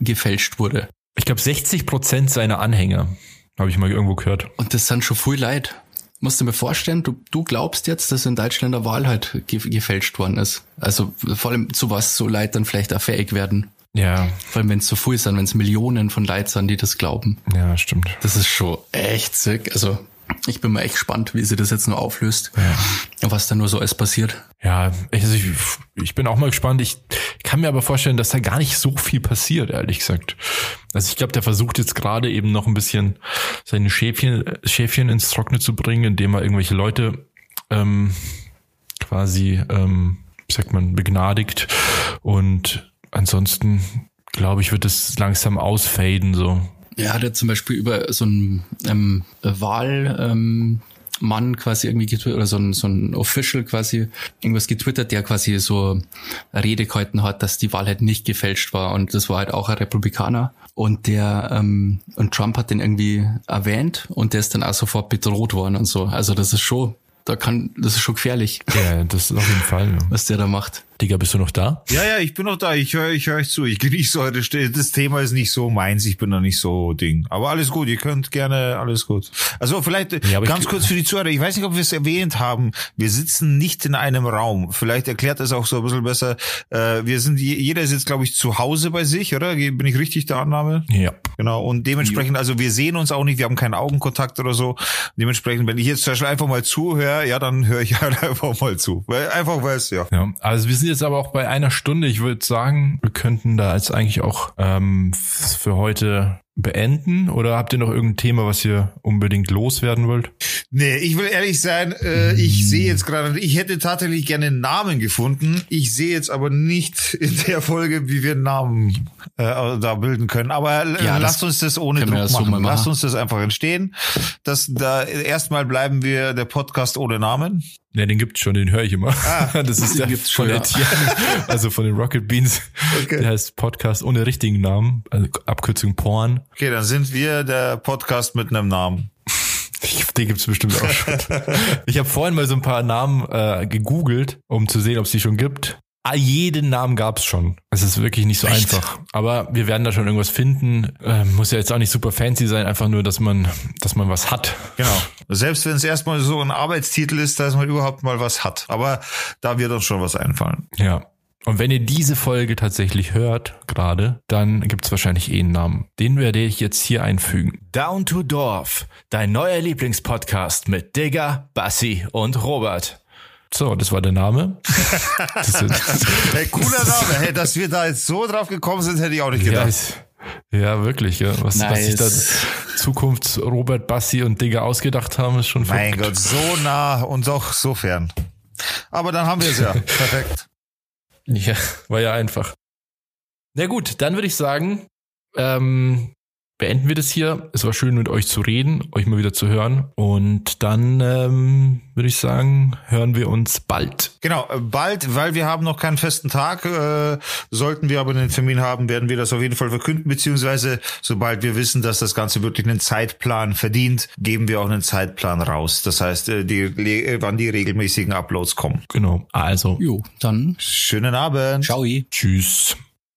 gefälscht wurde. Ich glaube, 60 Prozent seiner Anhänger, habe ich mal irgendwo gehört. Und das sind schon viel Leid. Musst du mir vorstellen, du, du glaubst jetzt, dass in Deutschland eine Wahl halt ge gefälscht worden ist. Also vor allem zu was so Leid dann vielleicht auch fähig werden. Ja. Vor allem, wenn es so viel sind, wenn es Millionen von Leid sind, die das glauben. Ja, stimmt. Das ist schon echt sick. Also ich bin mal echt gespannt, wie sie das jetzt nur auflöst. Ja. Was da nur so alles passiert. Ja, also ich, ich bin auch mal gespannt. Ich kann mir aber vorstellen, dass da gar nicht so viel passiert, ehrlich gesagt. Also ich glaube, der versucht jetzt gerade eben noch ein bisschen seine Schäfchen, Schäfchen ins Trockene zu bringen, indem er irgendwelche Leute ähm, quasi, ähm, wie sagt man, begnadigt. Und ansonsten, glaube ich, wird es langsam ausfaden, so. Er hat ja zum Beispiel über so einen ähm, Wahl, ähm, Mann quasi irgendwie getwittert, oder so ein, so ein Official quasi irgendwas getwittert, der quasi so Rede gehalten hat, dass die Wahl halt nicht gefälscht war und das war halt auch ein Republikaner und der ähm, und Trump hat den irgendwie erwähnt und der ist dann auch sofort bedroht worden und so. Also das ist schon, da kann, das ist schon gefährlich. Ja, das ist auf jeden Fall. Ja. Was der da macht. Digga, bist du noch da? Ja, ja, ich bin noch da. Ich höre ich höre euch zu. Ich genieße heute. Das Thema ist nicht so meins. Ich bin da nicht so Ding. Aber alles gut. Ihr könnt gerne alles gut. Also vielleicht ja, ganz ich, kurz für die Zuhörer. Ich weiß nicht, ob wir es erwähnt haben. Wir sitzen nicht in einem Raum. Vielleicht erklärt das auch so ein bisschen besser. Äh, wir sind, jeder sitzt, glaube ich, zu Hause bei sich, oder? Bin ich richtig der Annahme? Ja. Genau. Und dementsprechend, also wir sehen uns auch nicht. Wir haben keinen Augenkontakt oder so. Dementsprechend, wenn ich jetzt zum Beispiel einfach mal zuhöre, ja, dann höre ich halt einfach mal zu. Weil, einfach weil es, ja. Ja. Also wir sind jetzt aber auch bei einer Stunde. Ich würde sagen, wir könnten da jetzt eigentlich auch ähm, für heute beenden oder habt ihr noch irgendein Thema, was ihr unbedingt loswerden wollt? Nee, ich will ehrlich sein, äh, ich sehe jetzt gerade, ich hätte tatsächlich gerne einen Namen gefunden. Ich sehe jetzt aber nicht in der Folge, wie wir einen Namen äh, da bilden können. Aber äh, ja, lasst uns das ohne Druck das machen. So lasst uns das einfach entstehen. Das, da erstmal bleiben wir der Podcast ohne Namen. Ja, den gibt's schon, den höre ich immer. Ah, das ist der gibt's von schon, Etienne, also von den Rocket Beans. Okay. Der heißt Podcast ohne richtigen Namen, also Abkürzung Porn. Okay, dann sind wir der Podcast mit einem Namen. Den gibt's bestimmt auch schon. Ich habe vorhin mal so ein paar Namen äh, gegoogelt, um zu sehen, ob es die schon gibt. Ah, jeden Namen gab's schon. Es ist wirklich nicht so Echt? einfach. Aber wir werden da schon irgendwas finden. Äh, muss ja jetzt auch nicht super fancy sein, einfach nur, dass man, dass man was hat. Genau. Selbst wenn es erstmal so ein Arbeitstitel ist, dass man überhaupt mal was hat. Aber da wird uns schon was einfallen. Ja. Und wenn ihr diese Folge tatsächlich hört, gerade, dann gibt's wahrscheinlich eh einen Namen. Den werde ich jetzt hier einfügen. Down to Dorf, dein neuer Lieblingspodcast mit Digger, Bassi und Robert. So, das war der Name. hey, cooler Name. Hey, dass wir da jetzt so drauf gekommen sind, hätte ich auch nicht gedacht. Ja, ja wirklich. Ja. Was, nice. was sich da Zukunft Robert, Bassi und Digger ausgedacht haben, ist schon Mein verrückt. Gott, so nah und doch so fern. Aber dann haben wir es ja. Perfekt. Ja, war ja einfach. Na gut, dann würde ich sagen, ähm, beenden wir das hier. Es war schön mit euch zu reden, euch mal wieder zu hören. Und dann ähm, würde ich sagen, hören wir uns bald. Genau, äh, bald, weil wir haben noch keinen festen Tag. Äh, sollten wir aber einen Termin haben, werden wir das auf jeden Fall verkünden, beziehungsweise sobald wir wissen, dass das Ganze wirklich einen Zeitplan verdient, geben wir auch einen Zeitplan raus. Das heißt, äh, die, äh, wann die regelmäßigen Uploads kommen. Genau. Also. Jo, dann. Schönen Abend. Ciao. Tschüss.